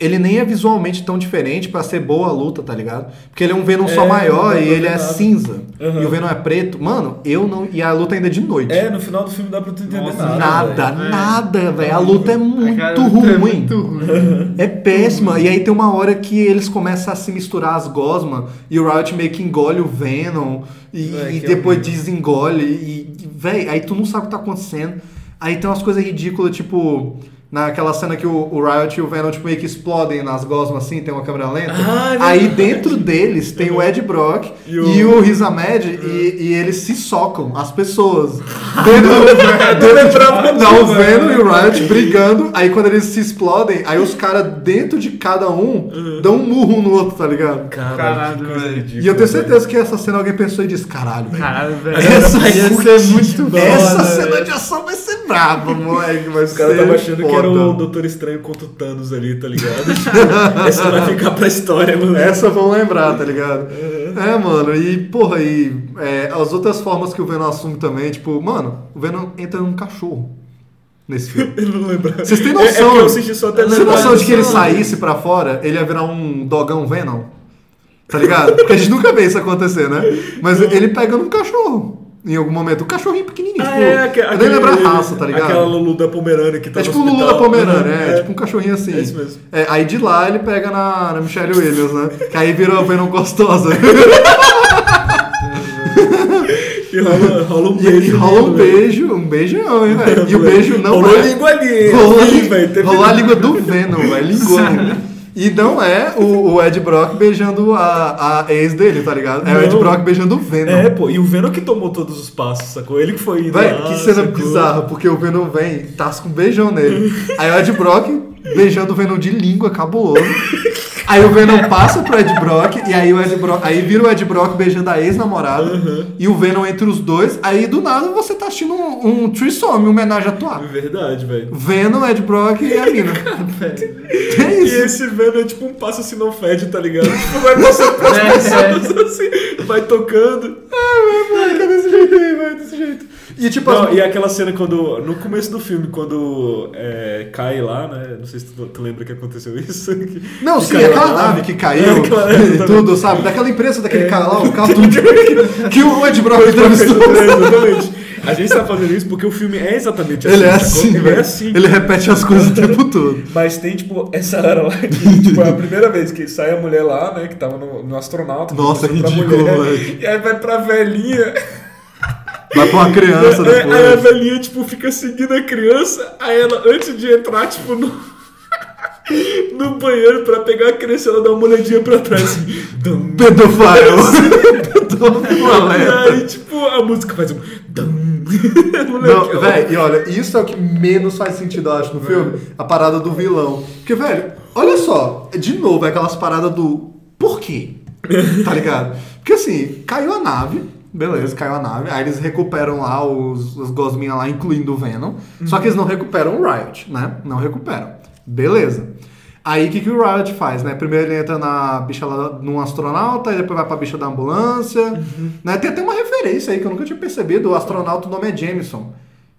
ele nem é visualmente tão diferente pra ser boa a luta, tá ligado? Porque ele é um Venom só É, maior não e ele é nada. cinza. Uhum. E o Venom é preto. Mano, eu não... E a luta ainda é de noite. É, no final do filme dá pra tu entender Nossa, nada. Nada, velho. nada, velho. A luta é muito luta ruim. É muito ruim. É péssima. E aí tem uma hora que eles começam a se misturar as gosmas e o Riot meio que engole o Venom e, e depois horrível. desengole. E, e, véi, aí tu não sabe o que tá acontecendo. Aí tem umas coisas ridículas, tipo. Naquela cena que o, o Riot e o Venom tipo, meio que explodem nas gosmas assim, tem uma câmera lenta. Ah, é aí verdade. dentro deles tem o Ed Brock E e o- o, Riz Ahmed e, e eles se socam, as pessoas. Dentro, dentro, lembrava não, o disso, Venom e o Riot brigando, aí quando eles se explodem, aí os caras dentro de cada um dão um murro um no outro, tá ligado? Caralho, Caralho, que coisa velho. ridícula, E eu tenho certeza que essa cena alguém pensou e disse, caralho, velho. Caralho, velho. Essa vai ser muito Essa foda, cena de ação vai ser braba, moleque. Os caras ser estavam achando que era o. Doutor Estranho contra o Thanos ali, tá ligado? Essa vai ficar pra história, mano. Essa vão lembrar, tá ligado? É, mano, e porra, e é, as outras formas que o Venom assume também, tipo, mano, o Venom entra num cachorro nesse filme. Eu não lembro. Vocês têm É, é noção? porque eu assisti só até Você tem lembrar noção de que ele saísse pra fora, ele ia virar um dogão Venom? Tá ligado? Porque a gente nunca vê isso acontecer, né? Mas ele pega num cachorro. Em algum momento, um cachorrinho pequenininho, Ah, tipo, é, aque- eu nem aquele- lembro a raça, tá ligado? Aquela Lulu da Pomerânia que tá É tipo o Lulu da. Pomerânia, Uhum, é, tipo um cachorrinho assim. É isso mesmo. É, aí de lá ele pega na, na Michelle Williams, né? Que aí vira o Venom gostosa. E rola, rola um beijo. e rola um beijo, um beijão, hein, velho? E o beijo não Rolou é... língua ali. hein? Rolou, Sim, velho, teve- rolou a língua do Venom, velho, linguão. E não é o, o Ed Brock beijando a, a ex dele, tá ligado? É o Ed Não. Brock beijando o Venom. É, pô, e o Venom que tomou todos os passos, sacou? Ele que foi indo Véi, lá, que cena sacou? bizarra, porque o Venom vem, tasca um beijão nele. Aí o Ed Brock beijando o Venom de língua, cabuloso. Aí o Venom passa pro Ed Brock, e aí o Ed Brock, aí vira o Ed Brock beijando a ex-namorada, e o Venom entre os dois, aí do nada você tá assistindo um, um threesome, um homenagem a É atuar. verdade, velho. Venom, Ed Brock e a mina. É E isso. esse Venom é tipo um passo assim não fede, tá ligado? Tipo, vai passando pras É, pessoas assim, vai tocando. Vai desse jeito aí, vai desse jeito. E tipo, Não, as- e aquela cena quando. No começo do filme, quando é, cai lá, né? Não sei se tu, tu lembra que aconteceu isso. que- Não, que sim, aquela nave que caiu É, aquela- e tudo, sabe? Daquela empresa, daquele cara lá, o carro tudo que, que o Ed Brock entrevistou. Exatamente. A gente tá fazendo isso porque o filme é exatamente assim. Ele é assim, Ele velho. é assim. Ele repete as coisas o tempo todo. Mas tem, tipo, essa hora lá que, tipo, é a primeira vez que sai a mulher lá, né? Que tava no, no astronauta. Nossa, pra ridículo, mulher. E aí vai pra velhinha. Vai pra uma criança É, Aí a depois. velhinha, tipo, fica seguindo a criança. Aí ela, antes de entrar, tipo, no, no banheiro pra pegar a criança, ela dá uma olhadinha pra trás. Assim. Pedofile. Pedofile. e aí, tipo, a música faz um. Não, velho, e olha, isso é o que menos faz sentido, eu acho, no filme. A parada do vilão. Porque, velho, olha só, de novo, é aquelas paradas do por quê? Tá ligado? Porque assim, caiu a nave, beleza, caiu a nave, aí eles recuperam lá os, os gosminhas lá, incluindo o Venom. Só que eles não recuperam o Riot, né? Não recuperam. Beleza. Aí o que, que o Riot faz, né? Primeiro ele entra na bicha lá, num astronauta, e depois vai pra bicha da ambulância. Né? Tem até uma referência aí que eu nunca tinha percebido. O astronauta, o nome é Jameson.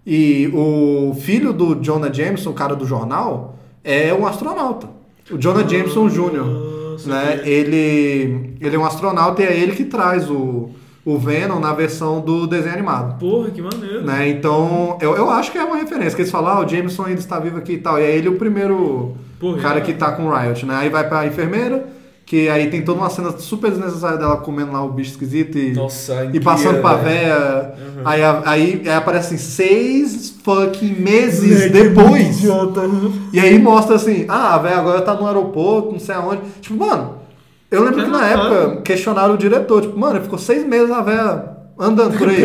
E o filho do Jonah Jameson, o cara do jornal, é um astronauta. O Jonah Jameson Jr. Né? Ele, ele é um astronauta e é ele que traz o, o Venom na versão do desenho animado. Porra, que maneiro. Né? Então, eu, eu acho que é uma referência. Que eles falam, ah, o Jameson ainda está vivo aqui e tal. E é ele o primeiro Porra, cara é. que tá com o Riot, né? Aí vai pra enfermeira, que aí tem toda uma cena super desnecessária dela comendo lá o bicho esquisito e, Nossa, e passando pra véia. Aí, a- aí, aí aparecem seis fucking meses É, depois. idiota. E aí mostra assim, ah, a véia agora tá no aeroporto, não sei aonde. Tipo, mano, eu lembro que na época questionaram o diretor, tipo, mano, ficou seis meses a véia andando por aí.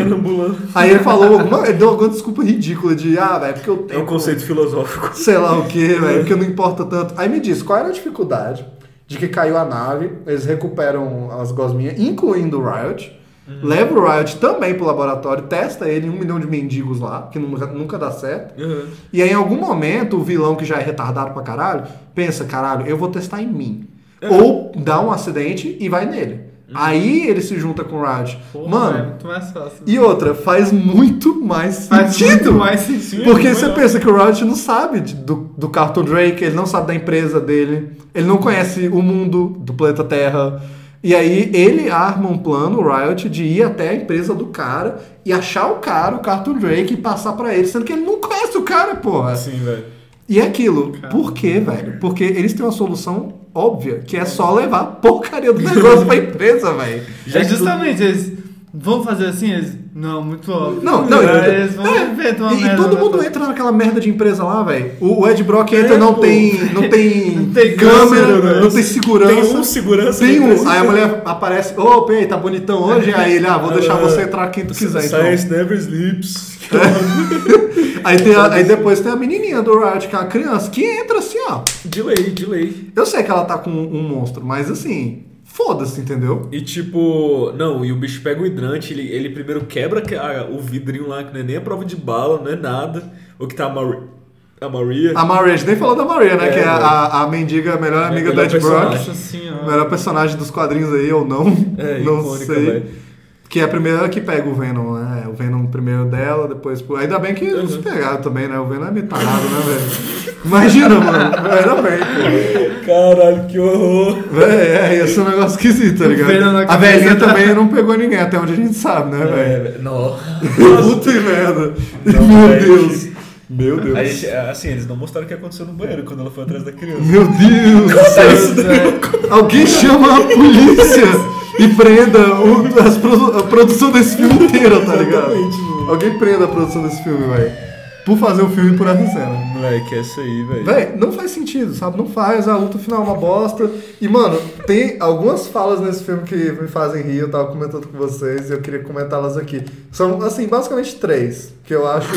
Aí ele falou, mano, ele deu alguma desculpa ridícula de, ah, velho, porque eu É tenho. um conceito filosófico. Sei lá o que, velho, porque não importa tanto. Aí me diz, qual era a dificuldade de que caiu a nave, eles recuperam as gosminhas, incluindo o Riot, leva o Riot também pro laboratório, testa ele em um milhão de mendigos lá, que nunca, nunca dá certo. Uhum. E aí, em algum momento, o vilão que já é retardado pra caralho, pensa, caralho, eu vou testar em mim. Ou dá um acidente e vai nele. Aí ele se junta com o Riot. Porra, Mano, é muito mais fácil. e outra, faz muito mais Faz sentido. muito mais sentido. Porque você melhor. pensa que o Riot não sabe do, do Carlton Drake, ele não sabe da empresa dele, ele não conhece o mundo do planeta Terra. E aí ele arma um plano, o Riot, de ir até a empresa do cara e achar o cara, o Carlton Drake, e passar pra ele, sendo que ele não conhece o cara, porra. Assim, velho. E é aquilo. Por quê, velho? Porque eles têm uma solução óbvia, que é só levar a porcaria do negócio pra empresa, velho. É justamente, eles vão fazer assim, eles. Não, muito óbvio. Não, não, eu- eles vão é, inventar uma e, e todo né, mundo entra naquela merda de empresa lá, velho. O, o Ed Brock entra, É, não, pô. tem, não tem Não tem câmera, não tem segurança. Tem um segurança Tem um. Aí a mulher aparece, ô, Pei, tá bonitão hoje? Aí ele, ah, vou deixar você entrar quem tu quiser, então. Science never sleeps. Aí, tem a- aí depois tem a menininha do Riot, que é a criança, que entra assim, ó. delay, delay. Eu sei que ela tá com um monstro, mas assim, foda-se, entendeu? E tipo, não, e o bicho pega o hidrante, ele, ele primeiro quebra que- a- o vidrinho lá, que não é nem a prova de bala, não é nada. O que tá a, Mari- a Maria. A Maria, a gente nem falou da Maria, né? É, que é a, a mendiga, a melhor amiga do melhor Ed Brock. Melhor personagem dos quadrinhos aí, ou não. É, não icônica, sei. velho. Que é a primeira que pega o Venom, né? O Venom primeiro dela, depois. Ainda bem que eles Uhum. pegaram também, né? O Venom é meio tarado, né, velho? Imagina, mano. Ainda bem, pô. Caralho, que horror. Véi, é, ia ser um negócio esquisito, tá ligado? A velhinha também não pegou ninguém, até onde a gente sabe, né, velho? É. Não. Puta merda. Não, Meu velho. Deus. Meu Deus. A gente- assim, eles não mostraram o que aconteceu no banheiro quando ela foi atrás da criança. Meu Deus. céu. Alguém chama a polícia e prenda o- produ- a produção desse filme inteiro, tá ligado? Mano. Alguém prenda a produção desse filme, velho. Por fazer o filme por essa cena. Moleque, é isso aí, velho. Véi, não faz sentido, sabe? Não faz, a luta final é uma bosta. E, mano, tem algumas falas nesse filme que me fazem rir, eu tava comentando com vocês e eu queria comentá-las aqui. São, assim, basicamente três, que eu acho,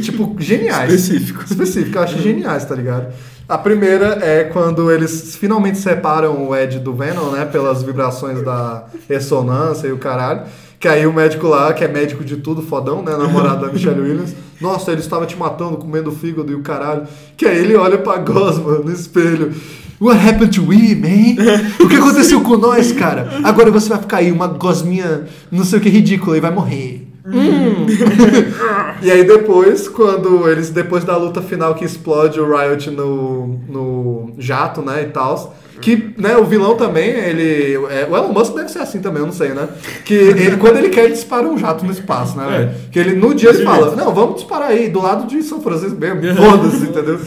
tipo, geniais. Específico. Específico, eu acho geniais, tá ligado? A primeira é quando eles finalmente separam o Ed do Venom, né? Pelas vibrações da ressonância e o caralho. Que aí o médico lá, que é médico de tudo, fodão, né? Namorado da Michelle Williams. Nossa, ele estava te matando, comendo fígado e o caralho. Que aí ele olha pra Gosma no espelho. What happened to we, man? O que aconteceu com nós, cara? Agora você vai ficar aí, uma gosminha, não sei o que, ridícula, e vai morrer. Hum. e aí depois, quando eles, depois da luta final que explode o Riot no, no jato, né, e tal, que, né, o vilão também, ele, é, o Elon Musk deve ser assim também, eu não sei, né, que ele, quando ele quer, ele dispara um jato no espaço, né, velho? Que ele, no dia ele fala, não, vamos disparar aí, do lado de São Francisco mesmo, foda-se, entendeu?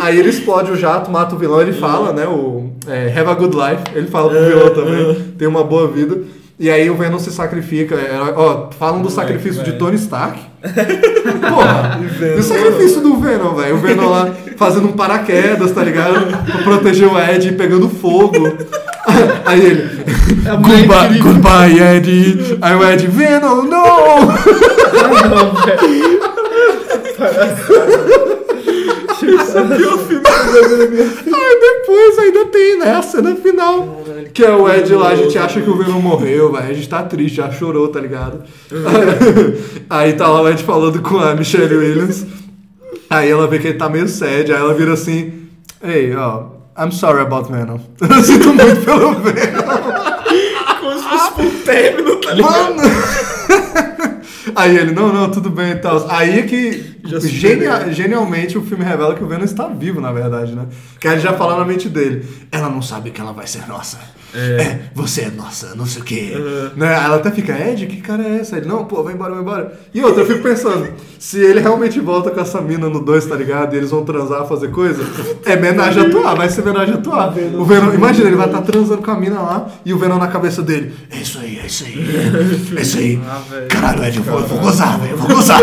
Aí ele explode o jato, mata o vilão, ele fala, né, o é, Have a Good Life, ele fala pro vilão também, tem uma boa vida. E aí o Venom se sacrifica. é, ó, falam do sacrifício de. Tony Stark. Porra, e o sacrifício do Venom, velho. O Venom lá fazendo um paraquedas, tá ligado? Pra proteger o Ed pegando fogo. Aí ele. Goodbye, goodbye, Ed. Aí o Ed, Venom, não! Não, velho. Aí depois ainda tem, né, a cena final. Que é o Ed lá, a gente acha que o Venom morreu, velho. A gente tá triste, já chorou, tá ligado? Aí tá lá o Ed falando com a Michelle Williams. Aí ela vê que ele tá meio sad, aí ela vira assim: Ei, ó, I'm sorry about Venom. Eu sinto muito pelo Venom. Como se fosse um término, tá ligado? Mano! Aí ele, não, não, tudo bem e tal. Aí é que genia- genialmente o filme revela que o Venom está vivo, na verdade, né? Que aí ele já fala na mente dele. Ela não sabe que ela vai ser nossa. É, você é nossa, não sei o quê. Né? Aí Ela até fica, Ed, que cara é essa? Ele, não, pô, vai embora, vai embora. E outra, eu fico pensando, se ele realmente volta com essa mina no 2, tá ligado? E eles vão transar, fazer coisa, é homenagem a atuar, vai ser homenagem a atuar. O Venom, imagina, ele vai estar transando com a mina lá e o Venom na cabeça dele. É isso aí, é isso aí. É isso aí. Ah. Caralho, Ed, eu vou, eu vou gozar, velho, eu vou gozar.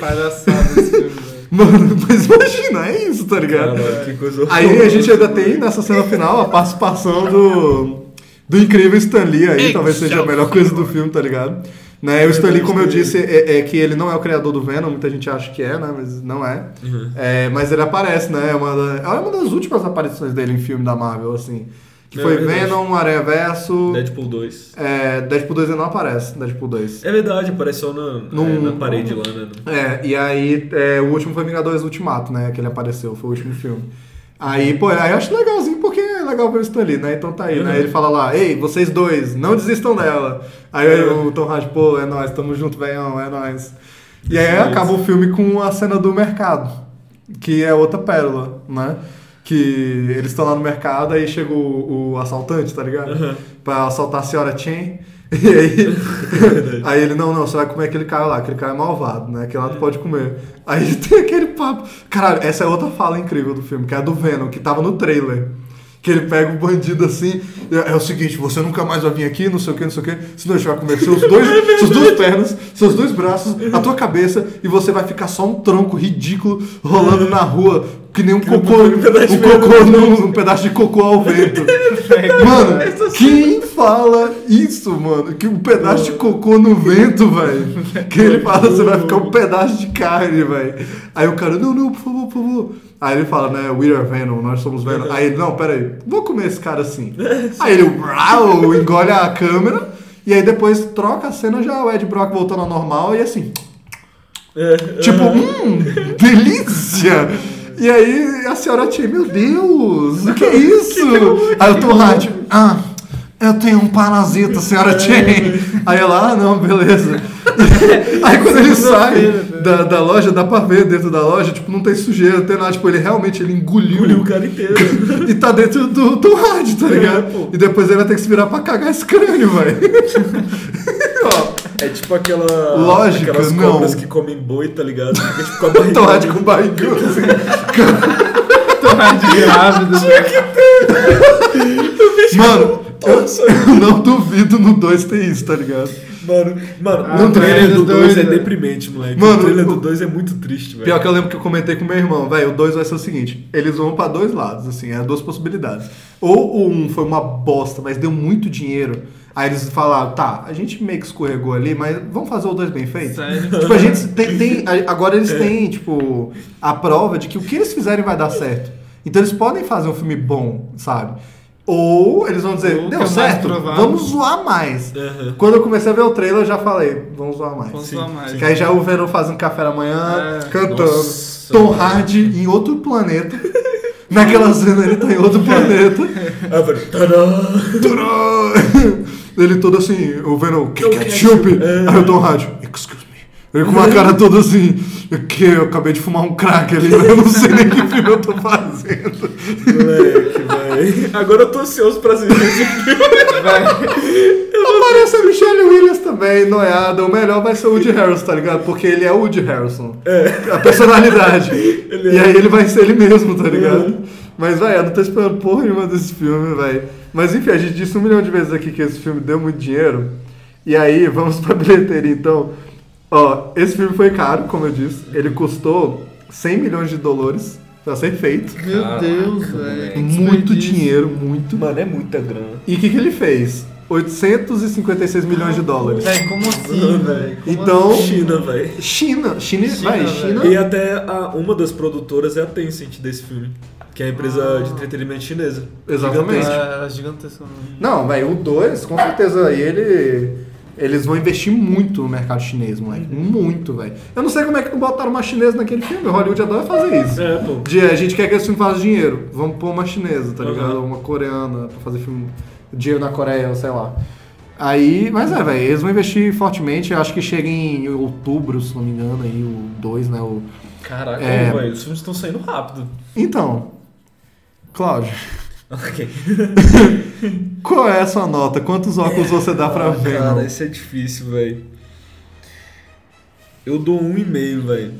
Palhaçada esse filme, velho. Mano, mas imagina, é isso, tá ligado? Caralho, que coisa Aí a gente ainda tem nessa cena final a participação do, do incrível Stan Lee aí, talvez seja a melhor coisa do filme, tá ligado? Né, o Stan Lee, como eu disse, é, é que ele não é o criador do Venom, muita gente acha que é, né? Mas não é. É, mas ele aparece, né? É uma, da- é uma das últimas aparições dele em filme da Marvel, assim. Que É foi verdade. Venom, Aranha Verso. Deadpool 2. É, Deadpool 2 ainda não aparece, Deadpool 2. É verdade, apareceu na, Num- é, na parede lá, né? É, e aí é, o último foi Vingadores Ultimato, né? Que ele apareceu, foi o último filme. Aí, pô, aí eu acho legalzinho porque é legal ver isso ali, né? Então tá aí, Uhum. né? Ele fala lá, ei, vocês dois, não desistam dela. Aí o Tom Hardy, pô, é nóis, tamo junto, velhão, é nóis. E aí acaba o filme com a cena do mercado, que é outra pérola, né? Que eles estão lá no mercado, aí chega o, o assaltante, tá ligado? Uhum. Pra assaltar a senhora Chen. E aí, aí ele, não, não, você vai comer aquele cara lá, aquele cara é malvado, né? Aquele lá tu pode comer. Aí tem aquele papo. Caralho, essa é outra fala incrível do filme, que é a do Venom, que tava no trailer. Que ele pega o bandido assim, é, é o seguinte, você nunca mais vai vir aqui, não sei o que, não sei o que, senão a gente vai comer seus dois, suas duas pernas, seus dois braços, a tua cabeça, e você vai ficar só um tronco ridículo rolando na rua, que nem um cocô, um, cocô num, um pedaço de cocô ao vento. Mano, quem fala isso, mano? Que um pedaço de cocô no vento, velho. Que ele fala, você vai ficar um pedaço de carne, velho. Aí o cara, não, não, por favor, por favor. Aí ele fala, né, we are Venom, nós somos Venom. Aí ele, não, peraí, vou comer esse cara assim. Aí ele, uau, engole a câmera. E aí depois troca a cena já, o Ed Brock voltando ao normal e assim, Tipo, hum, delícia! E aí a senhora tia, meu Deus, o que é isso? Aí eu tô lá, tipo, ah, eu tenho um parasita, senhora Chen. Aí ela, ah, não, beleza. Aí quando ele sai da, da loja, dá pra ver dentro da loja, tipo, não tem sujeira, não tem nada. Tipo, ele realmente ele engoliu, Engoliu o cara inteiro. e tá dentro do, do rádio, tá ligado? e depois ele vai ter que se virar pra cagar esse crânio, velho. É tipo aquela. Lógica, aquelas não. cobras que comem boi, tá ligado? Fica tipo com a barriga. Tom Hardy com barrigão, assim. Tom Hardy grávido. Mano, eu não duvido no 2 ter isso, tá ligado? Mano, mano Ah, o trailer trailer do do 2 dois, é deprimente, moleque. Mano, o trailer do 2 é muito triste, velho. Pior que eu lembro que eu comentei com meu irmão, velho, o 2 vai ser o seguinte, eles vão pra dois lados, assim, é duas possibilidades. Ou o 1 um foi uma bosta, mas deu muito dinheiro, aí eles falaram, tá, a gente meio que escorregou ali, mas vamos fazer o 2 bem feito? Sério? Tipo, a gente tem, tem- agora eles têm, tipo, a prova de que o que eles fizerem vai dar certo. Então eles podem fazer um filme bom, sabe? Ou eles vão dizer, Ou deu é certo, provável. vamos zoar mais. Aham. Quando eu comecei a ver o trailer, eu já falei, vamos zoar mais. Vamos zoar mais. Que aí já o Venom fazendo café da manhã, É. cantando. Nossa, Tom. Hardy em outro planeta. Naquela cena ele tá em outro planeta. Turã! Ele todo assim, o Venom, que ketchup? É. Aí o Tom Hardy, excuse me. Ele com uma cara toda assim, que eu acabei de fumar um crack ali, eu não sei nem que filme eu tô fazendo. Moleque, velho. Agora eu tô ansioso pra assistir esse filme. Aparece a Michelle Williams também, noiada. O melhor vai ser o Woody Harrelson, tá ligado? Porque ele é o Woody Harrelson. A personalidade. Ele e é. aí ele vai ser ele mesmo, tá ligado? Mas, velho, eu não tô esperando porra nenhuma desse filme, velho. Mas enfim, a gente disse um milhão de vezes aqui que esse filme deu muito dinheiro. E aí, vamos pra bilheteria então. Ó, esse filme foi caro, como eu disse. Ele custou 100 milhões de dólares pra ser feito. Meu Caraca, Deus, velho. Muito dinheiro, muito. Mano, é muita grana. E o que, que ele fez? 856 milhões de dólares. Velho, como assim, velho? Então, China, velho. China, China, China, vai. China. E até a- uma das produtoras é a Tencent desse filme. Que é a empresa de entretenimento chinesa. Exatamente. Gigantesca. Era gigantesco. Não, velho, o 2, com certeza, aí ele. Eles vão investir muito no mercado chinês, moleque. Muito, velho. Eu não sei como é que não botaram uma chinesa naquele filme. Hollywood adora fazer isso. É, pô. De, a gente quer que esse filme faça dinheiro. Vamos pôr uma chinesa, tá Uhum. ligado? Uma coreana pra fazer filme. Dinheiro na Coreia, sei lá. Aí, mas é, velho, eles vão investir fortemente. Eu acho que chega em outubro, se não me engano, aí o 2, né? O... Caraca, É. velho, os filmes estão saindo rápido. Então, Cláudio, Ok. qual é a sua nota? Quantos óculos você dá pra Ah, ver? Cara, isso é difícil, velho. Eu dou um e meio, velho.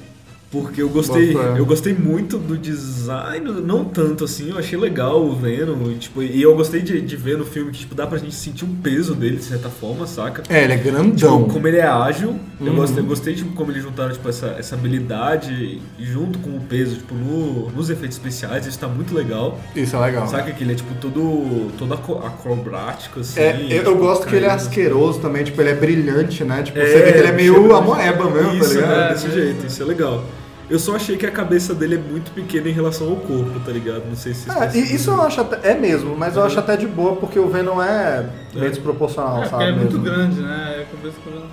Porque eu gostei, fé. eu gostei muito do design, não tanto assim, eu achei legal o Venom, e, tipo, e eu gostei de, de ver no filme que tipo, dá pra gente sentir um peso dele de certa forma, saca? É, ele é grandão. Tipo, como ele é ágil, eu Uhum. gostei, eu gostei de como eles juntaram tipo, essa, essa habilidade junto com o peso, tipo, no- nos efeitos especiais, isso tá muito legal. Isso é legal. Saca que ele é tipo todo, todo acrobático, assim. É, eu, eu tipo, gosto que ele é asqueroso também, tipo, ele é brilhante, né? Tipo, É, você vê que ele é meio amoeba mesmo, isso, tá ligado? é, desse jeito, isso é legal. Eu só achei que a cabeça dele é muito pequena em relação ao corpo, tá ligado? Não sei se É, isso eu acho até, é mesmo, mas eu acho até de boa porque o Venom é bem desproporcional, É, sabe? é muito mesmo. grande, né? É a cabeça grande.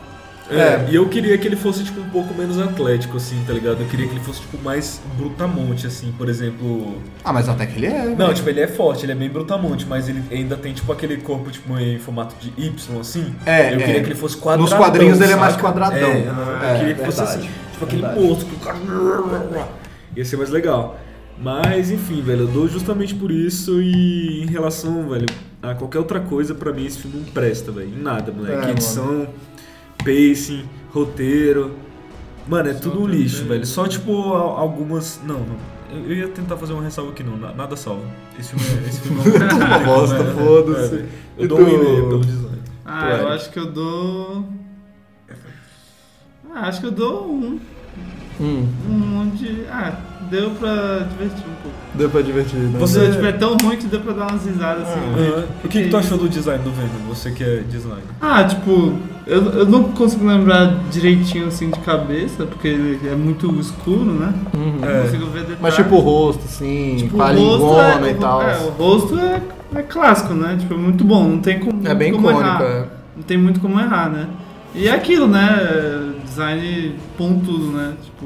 É, É. e eu queria que ele fosse, tipo, um pouco menos atlético, assim, tá ligado? Eu queria que ele fosse, tipo, mais brutamonte, assim, por exemplo... Ah, mas até que ele é. Não, tipo, ele é forte, ele é bem brutamonte, mas ele ainda tem, tipo, aquele corpo, tipo, em formato de Y, assim. É, Eu é. queria que ele fosse quadradão, Nos quadrinhos ele é mais quadradão. É, É, eu queria que fosse verdade, assim, tipo, aquele verdade. monstro que o cara... Ia ser mais legal. Mas, enfim, velho, eu dou justamente por isso e em relação, velho, a qualquer outra coisa, pra mim esse filme não presta, velho. Em nada, moleque. É, Edição, pacing, roteiro. Mano, é tudo um lixo, também. velho. Só, tipo, al- algumas... Não, não. Eu ia tentar fazer uma ressalva aqui, não. Na- Nada salva. Esse filme é... Esse filme é uma bosta, foda-se. É, eu dou um e-mail pelo design. Ah, eu acho que eu dou. Ah, acho que eu dou um. Hum, Um de. Ah, deu pra divertir um pouco. deu pra divertir, né? Você- Se tipo, é tão ruim que deu pra dar umas risadas assim. Aham. de- O que, que tu achou do design do Venom? Você que é designer. Ah, tipo, eu, eu não consigo lembrar direitinho assim de cabeça, porque ele é muito escuro, né? Uhum. Não É. consigo ver detalhes. Mas tipo o rosto, assim, Tipo, com a o rosto lingona é, e tal. É, o rosto é, é clássico, né? Tipo, é muito bom, não tem como, É bem como icônico, errar. é. Não tem muito como errar, né? E é aquilo, né? Design pontudo, né? Tipo,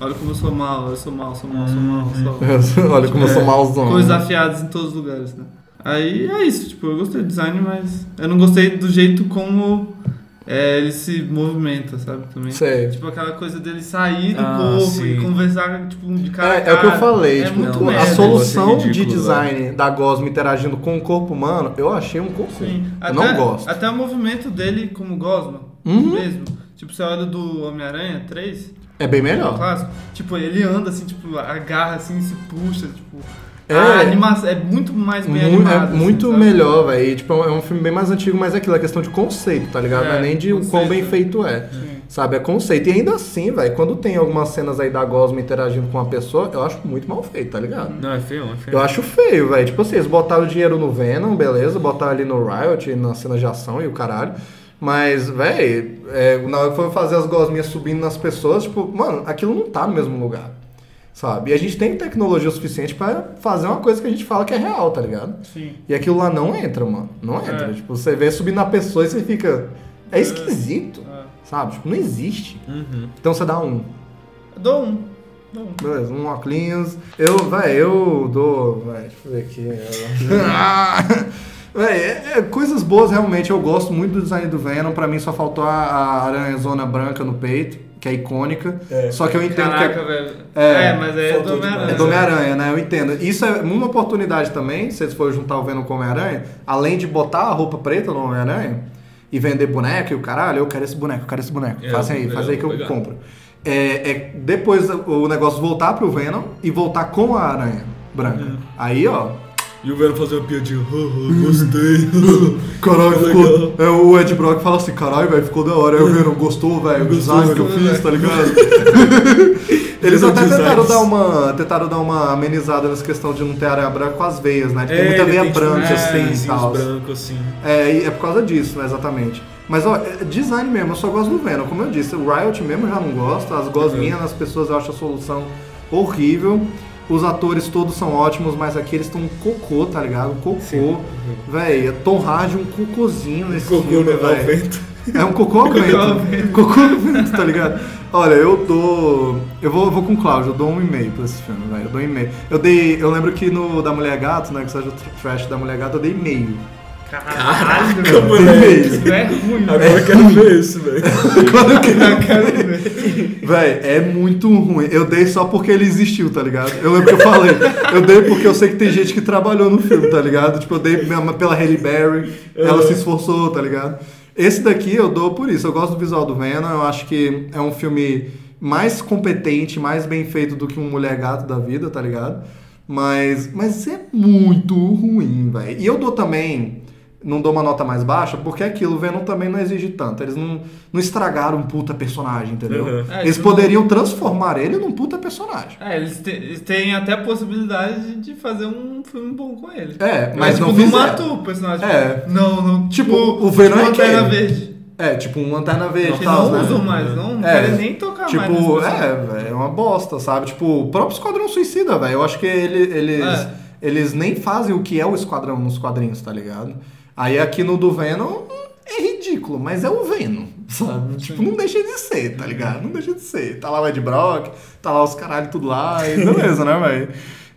olha como eu sou mal, eu sou mal, sou mal, sou mal, sou Olha como eu sou malzão. Coisas afiadas em todos os lugares, né? Aí é isso, tipo, eu gostei do design, mas eu não gostei do jeito como é, ele se movimenta, sabe? Também. Sei. Tipo, aquela coisa dele sair do Ah, corpo sim. e conversar, tipo, de cara a É, é o que eu falei, É tipo, muito não, a merda. solução Negócio de ridículo, design da Gosma interagindo com o corpo humano, eu achei um cocô. Sim. Eu Até, não gosto. Até o movimento dele como Gosma, Uhum. mesmo. Tipo, você olha do Homem-Aranha 3, É bem melhor. clássico, tipo, ele anda assim, tipo, agarra assim, se puxa, tipo... É. A animação é muito mais bem animada. é assim, muito sabe? melhor, velho. Tipo, é um filme bem mais antigo, mas é aquilo, é questão de conceito, tá ligado? É, não é nem de o quão conceito. bem feito é. Sim. Sabe? É conceito. E ainda assim, velho, quando tem algumas cenas aí da Gosma interagindo com uma pessoa, eu acho muito mal feito, tá ligado? Não, é feio, é feio. Eu acho feio, velho. Tipo assim, eles botaram o dinheiro no Venom, beleza, botaram ali no Riot, na cena de ação e o caralho. Mas, velho, na hora que foi fazer as gosminhas subindo nas pessoas, tipo, mano, aquilo não tá no mesmo lugar. Sabe? E a gente tem tecnologia suficiente pra fazer uma coisa que a gente fala que é real, tá ligado? Sim. E aquilo lá não entra, mano. Não entra. É. Tipo, você vê subir na pessoa e você fica. É esquisito. É. Sabe? Tipo, não existe. Uhum. Então você dá um. Eu dou um. Dou um. Beleza, um óculos. Eu, véi, eu dou. Véi, deixa eu ver aqui. véi, é, é coisas boas realmente. Eu gosto muito do design do Venom. Pra mim só faltou a, a aranha zona branca no peito, que é icônica. Só que eu entendo Caraca, que. é- velho. É, É, mas é do Homem-Aranha. É do Homem-Aranha, né? Eu entendo. Isso é uma oportunidade também, se vocês forem juntar o Venom com o Homem-Aranha, além de botar a roupa preta no Homem-Aranha e vender boneco e o caralho, eu quero esse boneco, eu quero esse boneco. É, faz aí, é, faz aí que eu legal. compro. É, é depois o negócio voltar pro Venom e voltar com a aranha branca. Aí, ó. E o Venom fazer uma piadinha, "Haha, gostei. Caralho, Ficou ficou. É, o Ed Brock fala assim, caralho, velho, ficou da hora. Aí o Venom gostou, velho, o design que eu fiz, tá ligado? Eles até tentaram dar, uma, tentaram dar uma amenizada nessa questão de não ter aranha branca com as veias, né? Tem muita ele veia tipo, branca uns assim e tal. branco assim. É, é por causa disso, né, exatamente. Mas, ó, é design mesmo, eu só gosto do Venom. Como eu disse, o Riot mesmo eu já não gosto. As gosminhas nas pessoas eu acho a solução horrível. Os atores todos são ótimos, mas aqui eles estão um cocô, tá ligado? Um cocô. Véi, é Tom Hardy um cocôzinho nesse Cocô filme, vento. É um cocô ao vento. Cocô ao vento, tá ligado? Olha, eu dou. Eu vou, eu vou com o Cláudio, eu dou um e-mail pra esse filme, velho. Eu dou um e-mail. Eu dei. Eu lembro que no da Mulher Gato, né? Que seja o trash da Mulher Gato, eu dei meio. Caralho, Dei moleque. Isso é ruim, Agora eu quero ver isso, velho. Quando eu quero Véi, é muito ruim. Eu dei só porque ele existiu, tá ligado? Eu lembro que eu falei. Eu dei porque eu sei que tem gente que trabalhou no filme, tá ligado? Tipo, eu dei pela Halle Berry. Ela se esforçou, tá ligado? Esse daqui eu dou por isso. Eu gosto do visual do Venom. Eu acho que é um filme mais competente, mais bem feito do que um Mulher Gato da vida, tá ligado? Mas, mas é muito ruim, velho. E eu dou também não dou uma nota mais baixa, porque é aquilo, o Venom também não exige tanto. Eles não, não estragaram um puta personagem, entendeu? Uhum. É, Eles tipo, poderiam transformar ele num puta personagem. É, eles, te- eles têm até a possibilidade de fazer um filme bom com ele. É, mas tipo, não não matou o personagem. É. Não, não. Tipo, o Venom é Lanterna quem? Verde. É, tipo um Lanterna Verde Que e tal, não né? usam mais, não É, querem nem tocar mais. Tipo, nesse pessoal. é, velho, é uma bosta, sabe? Tipo, o próprio Esquadrão Suicida, velho. Eu acho que ele- eles, É. eles nem fazem o que é o Esquadrão nos quadrinhos, tá ligado? Aí aqui no do Venom é ridículo, mas é o Venom, sabe? Tipo, não deixa de ser, tá ligado? Não deixa de ser. Tá lá o Ed Brock, tá lá os caralho tudo lá, e beleza, né, velho?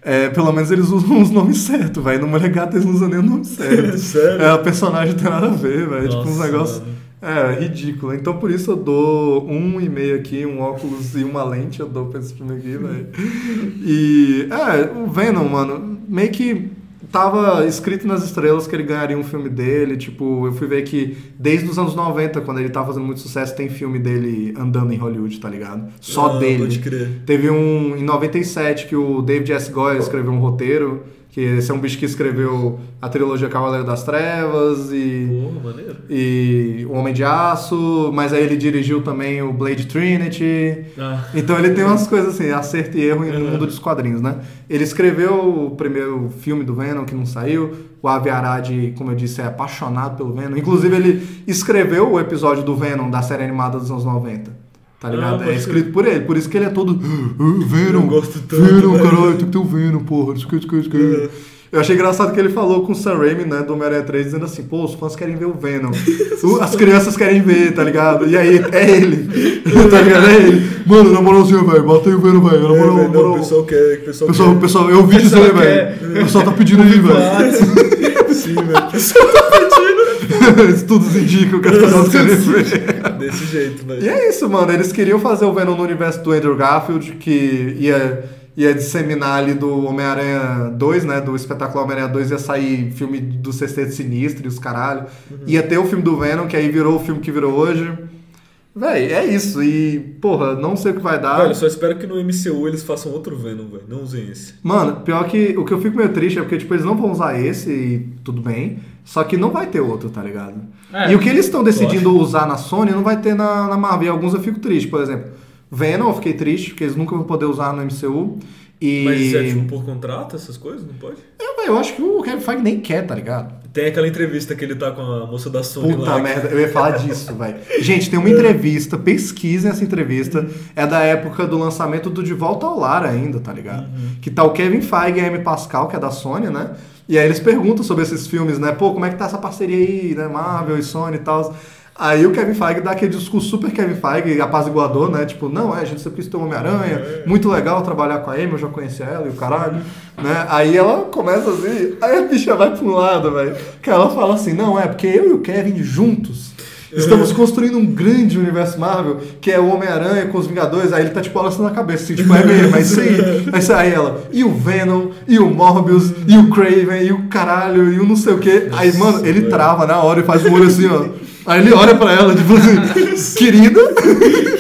É, pelo menos eles usam os nomes certos, velho. No Mulher eles não usam nem o nome certo. Sério? É, a personagem não tem nada a ver, velho. Tipo, uns negócios. É, ridículo. Então por isso eu dou um e meio aqui, um óculos e uma lente eu dou pra esse filme aqui, velho. E. É, o Venom, mano, meio que tava escrito nas estrelas que ele ganharia um filme dele. Tipo, eu fui ver que desde os anos 90, quando ele tava fazendo muito sucesso, tem filme dele andando em Hollywood, tá ligado? Só Ah, dele. Pode crer. Teve um em 97 que o David S. Goyer escreveu um roteiro, que esse é um bicho que escreveu a trilogia Cavaleiro das Trevas e Porra, maneiro. e o Homem de Aço, mas aí ele dirigiu também o Blade Trinity. Ah. Então ele tem umas coisas assim, acerto e erro no mundo dos quadrinhos, né? Ele escreveu o primeiro filme do Venom que não saiu. O Avi Arad, como eu disse, é apaixonado pelo Venom. Inclusive ele escreveu o episódio do Venom da série animada dos anos 90. Tá ligado? Ah, é escrito por ele, por isso que ele é todo. "Ah, Venom, Eu gosto tanto, Venom, velho." caralho, tem que ter o Venom, porra. Aqui. Eu achei engraçado que ele falou com o Sam Raimi, né, do Homem-Aranha 3, dizendo assim, pô, os fãs querem ver o Venom. As crianças querem ver, tá ligado? E aí, é ele. tá ligado? É ele. Mano, na moralzinha, velho, bota aí o Venom, velho. Na É, moral, não, moral. o pessoal quer. O pessoal, Pessoal, quer. pessoal, eu ouvi dizer, velho. O pessoal tá pedindo aí, velho. Sim, velho. O pessoal Estudos indicam que as pessoas querem ver. Desse jeito, velho. E é isso, mano. Eles queriam fazer o Venom no universo do Andrew Garfield, que ia, ia disseminar ali do Homem-Aranha 2, né? Do espetáculo Homem-Aranha 2 ia sair filme do Sexteto Sinistro e os caralho. Ia ter o filme do Venom, que aí virou o filme que virou hoje. Véi, é isso. E, porra, não sei o que vai dar. Velho, só espero que no MCU eles façam outro Venom, velho. Não usem esse. Mano, pior que o que eu fico meio triste é porque, tipo, eles não vão usar esse e tudo bem. Só que não vai ter outro, tá ligado? É, e o que eles estão decidindo usar na Sony não vai ter na, na Marvel. E alguns eu fico triste, por exemplo. Venom, eu fiquei triste, porque eles nunca vão poder usar no MCU. E. Mas é tipo por contrato, essas coisas? Não pode? eu, velho, eu acho que o Kevin Feige nem quer, tá ligado? Tem aquela entrevista que ele tá com a moça da Sony Puta lá. merda, eu ia falar disso, velho. Gente, tem uma entrevista, pesquisem essa entrevista. É da época do lançamento do De Volta ao Lar ainda, tá ligado? Que tá o Kevin Feige e a Amy Pascal, que é da Sony, né? E aí eles perguntam sobre esses filmes, né? Pô, como é que tá essa parceria aí, né? Marvel e Sony e tal. Aí o Kevin Feige dá aquele discurso super Kevin Feige, apaziguador, né? Tipo, não, é, a gente sempre quis ter o Homem-Aranha, muito legal trabalhar com a Amy, eu já conhecia ela e o caralho, né? Aí ela começa assim, aí a bicha vai pra um lado, velho, que ela fala assim, não, é porque eu e o Kevin juntos estamos construindo um grande universo Marvel, que é o Homem-Aranha com os Vingadores, aí ele tá tipo balançando a cabeça, assim, tipo, é mesmo, é isso aí. Aí ela, e o Venom, e o Morbius, e o Craven, e o caralho, e o não sei o quê. Aí, mano, ele trava na hora e faz um olho assim, ó. Aí ele olha pra ela, tipo assim, querida,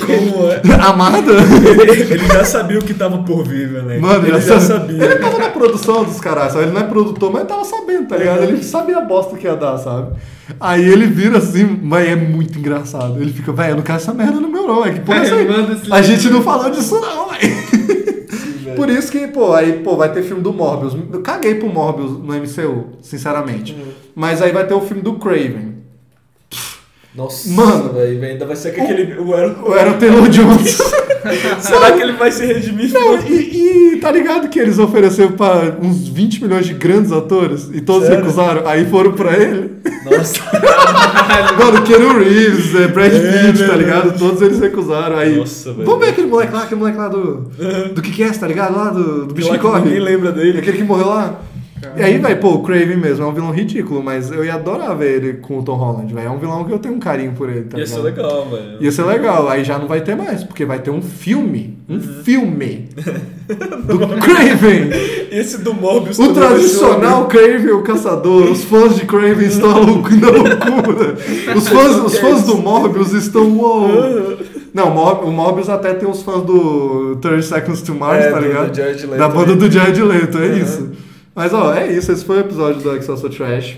Como é? amada. Ele já sabia o que tava por vir, né? Mano, ele já sabia. Ele tava na produção dos caras, sabe? Ele não é produtor, mas tava sabendo, tá ligado? Ele sabia a bosta que ia dar, sabe? Aí ele vira assim, mas é muito engraçado. Ele fica, velho, eu não quero essa merda no meu não. É que, pô, É, isso aí, a livro. gente não falou disso não, velho. Por isso que, pô, aí, pô, vai ter filme do Morbius. Eu caguei pro Morbius no MCU, sinceramente. Uhum. Mas aí vai ter o filme do Craven. Nossa, Mano. velho, ainda vai ser que aquele. O Aaron... O Taylor Jones. Será que ele vai se redimir? Não, e, e tá ligado que eles ofereceram pra uns 20 milhões de grandes atores e todos Sério? recusaram? Aí foram pra ele. Nossa. Mano, Keanu Reeves, é, Brad É, Pitt, tá ligado? Todos eles recusaram. Aí, Nossa, velho. Vamos ver aquele moleque lá, aquele moleque lá do. Do que que é, tá ligado? Lá do, do bicho que corre. ninguém lembra dele. Aquele que morreu lá. E aí, vai, pô, o Craven mesmo é um vilão ridículo, mas eu ia adorar ver ele com o Tom Holland, velho. É um vilão que eu tenho um carinho por ele, tá Ia ligado? ser legal, velho. Ia ser legal, aí já não vai ter mais, porque vai ter um filme. Um Uhum. filme. do Craven. Esse do Morbius O tradicional Craven, o caçador. Os fãs de Craven estão na loucura. Os fãs, os fãs do Morbius estão. Uou. Não, o Mor- o Morbius até tem os fãs do 30 Seconds to Mars, É, tá do- ligado? do Jared Leto da banda do Jared Leto, é isso. Mas ó, é isso. Esse foi o episódio do Excelsior Trash.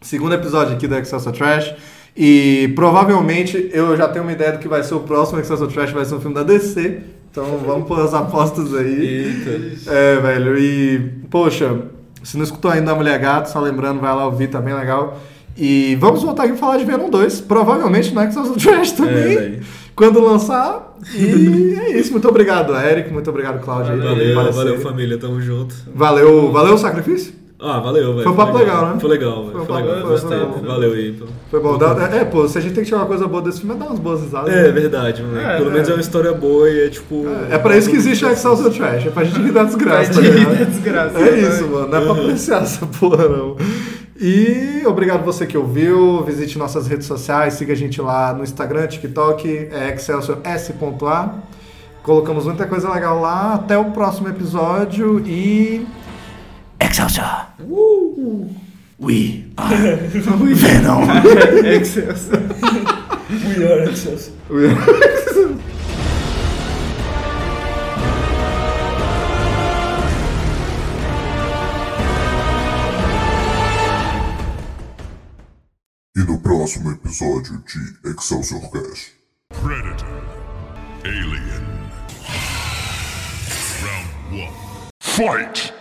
Segundo episódio aqui do Excelsior Trash. E provavelmente eu já tenho uma ideia do que vai ser o próximo Excelsior Trash, vai ser um filme da DC. Então vamos pôr as apostas aí. Eita. É, velho, e poxa, se não escutou ainda a Mulher Gato, só lembrando, vai lá ouvir, tá bem legal. E vamos voltar aqui a falar de Venom 2, provavelmente no Exos Trash também, velho. Quando lançar. E é isso, muito obrigado, Eric, muito obrigado, Cláudio. aí, Valeu, comparecer. valeu família, tamo junto. Valeu, valeu o sacrifício? Ah, valeu, velho. Foi um papo legal, né? Foi legal, velho. Foi Foi legal, foi- gostei. foi- Valeu aí. pô. Foi bom. Dá- É, pô, se a gente tem que tirar uma coisa boa desse filme, é dar umas boas risadas. É né? verdade, moleque. É, Pelo é. menos é uma história boa e é tipo. É pra isso que existe o Excelsior Trash, é pra gente rir da desgraça, tá ligado? desgraça. É isso, mano. Não é pra apreciar essa porra, não. E obrigado você que ouviu. Visite nossas redes sociais, siga a gente lá no Instagram, TikTok, é excelsiors.a. Colocamos muita coisa legal lá. Até o próximo episódio e. Excelsior! Uh! We are Venom! Excelsior. We are Excelsior. E no próximo episódio de Excelsior Cast. Predator. Alien. Round one. Fight!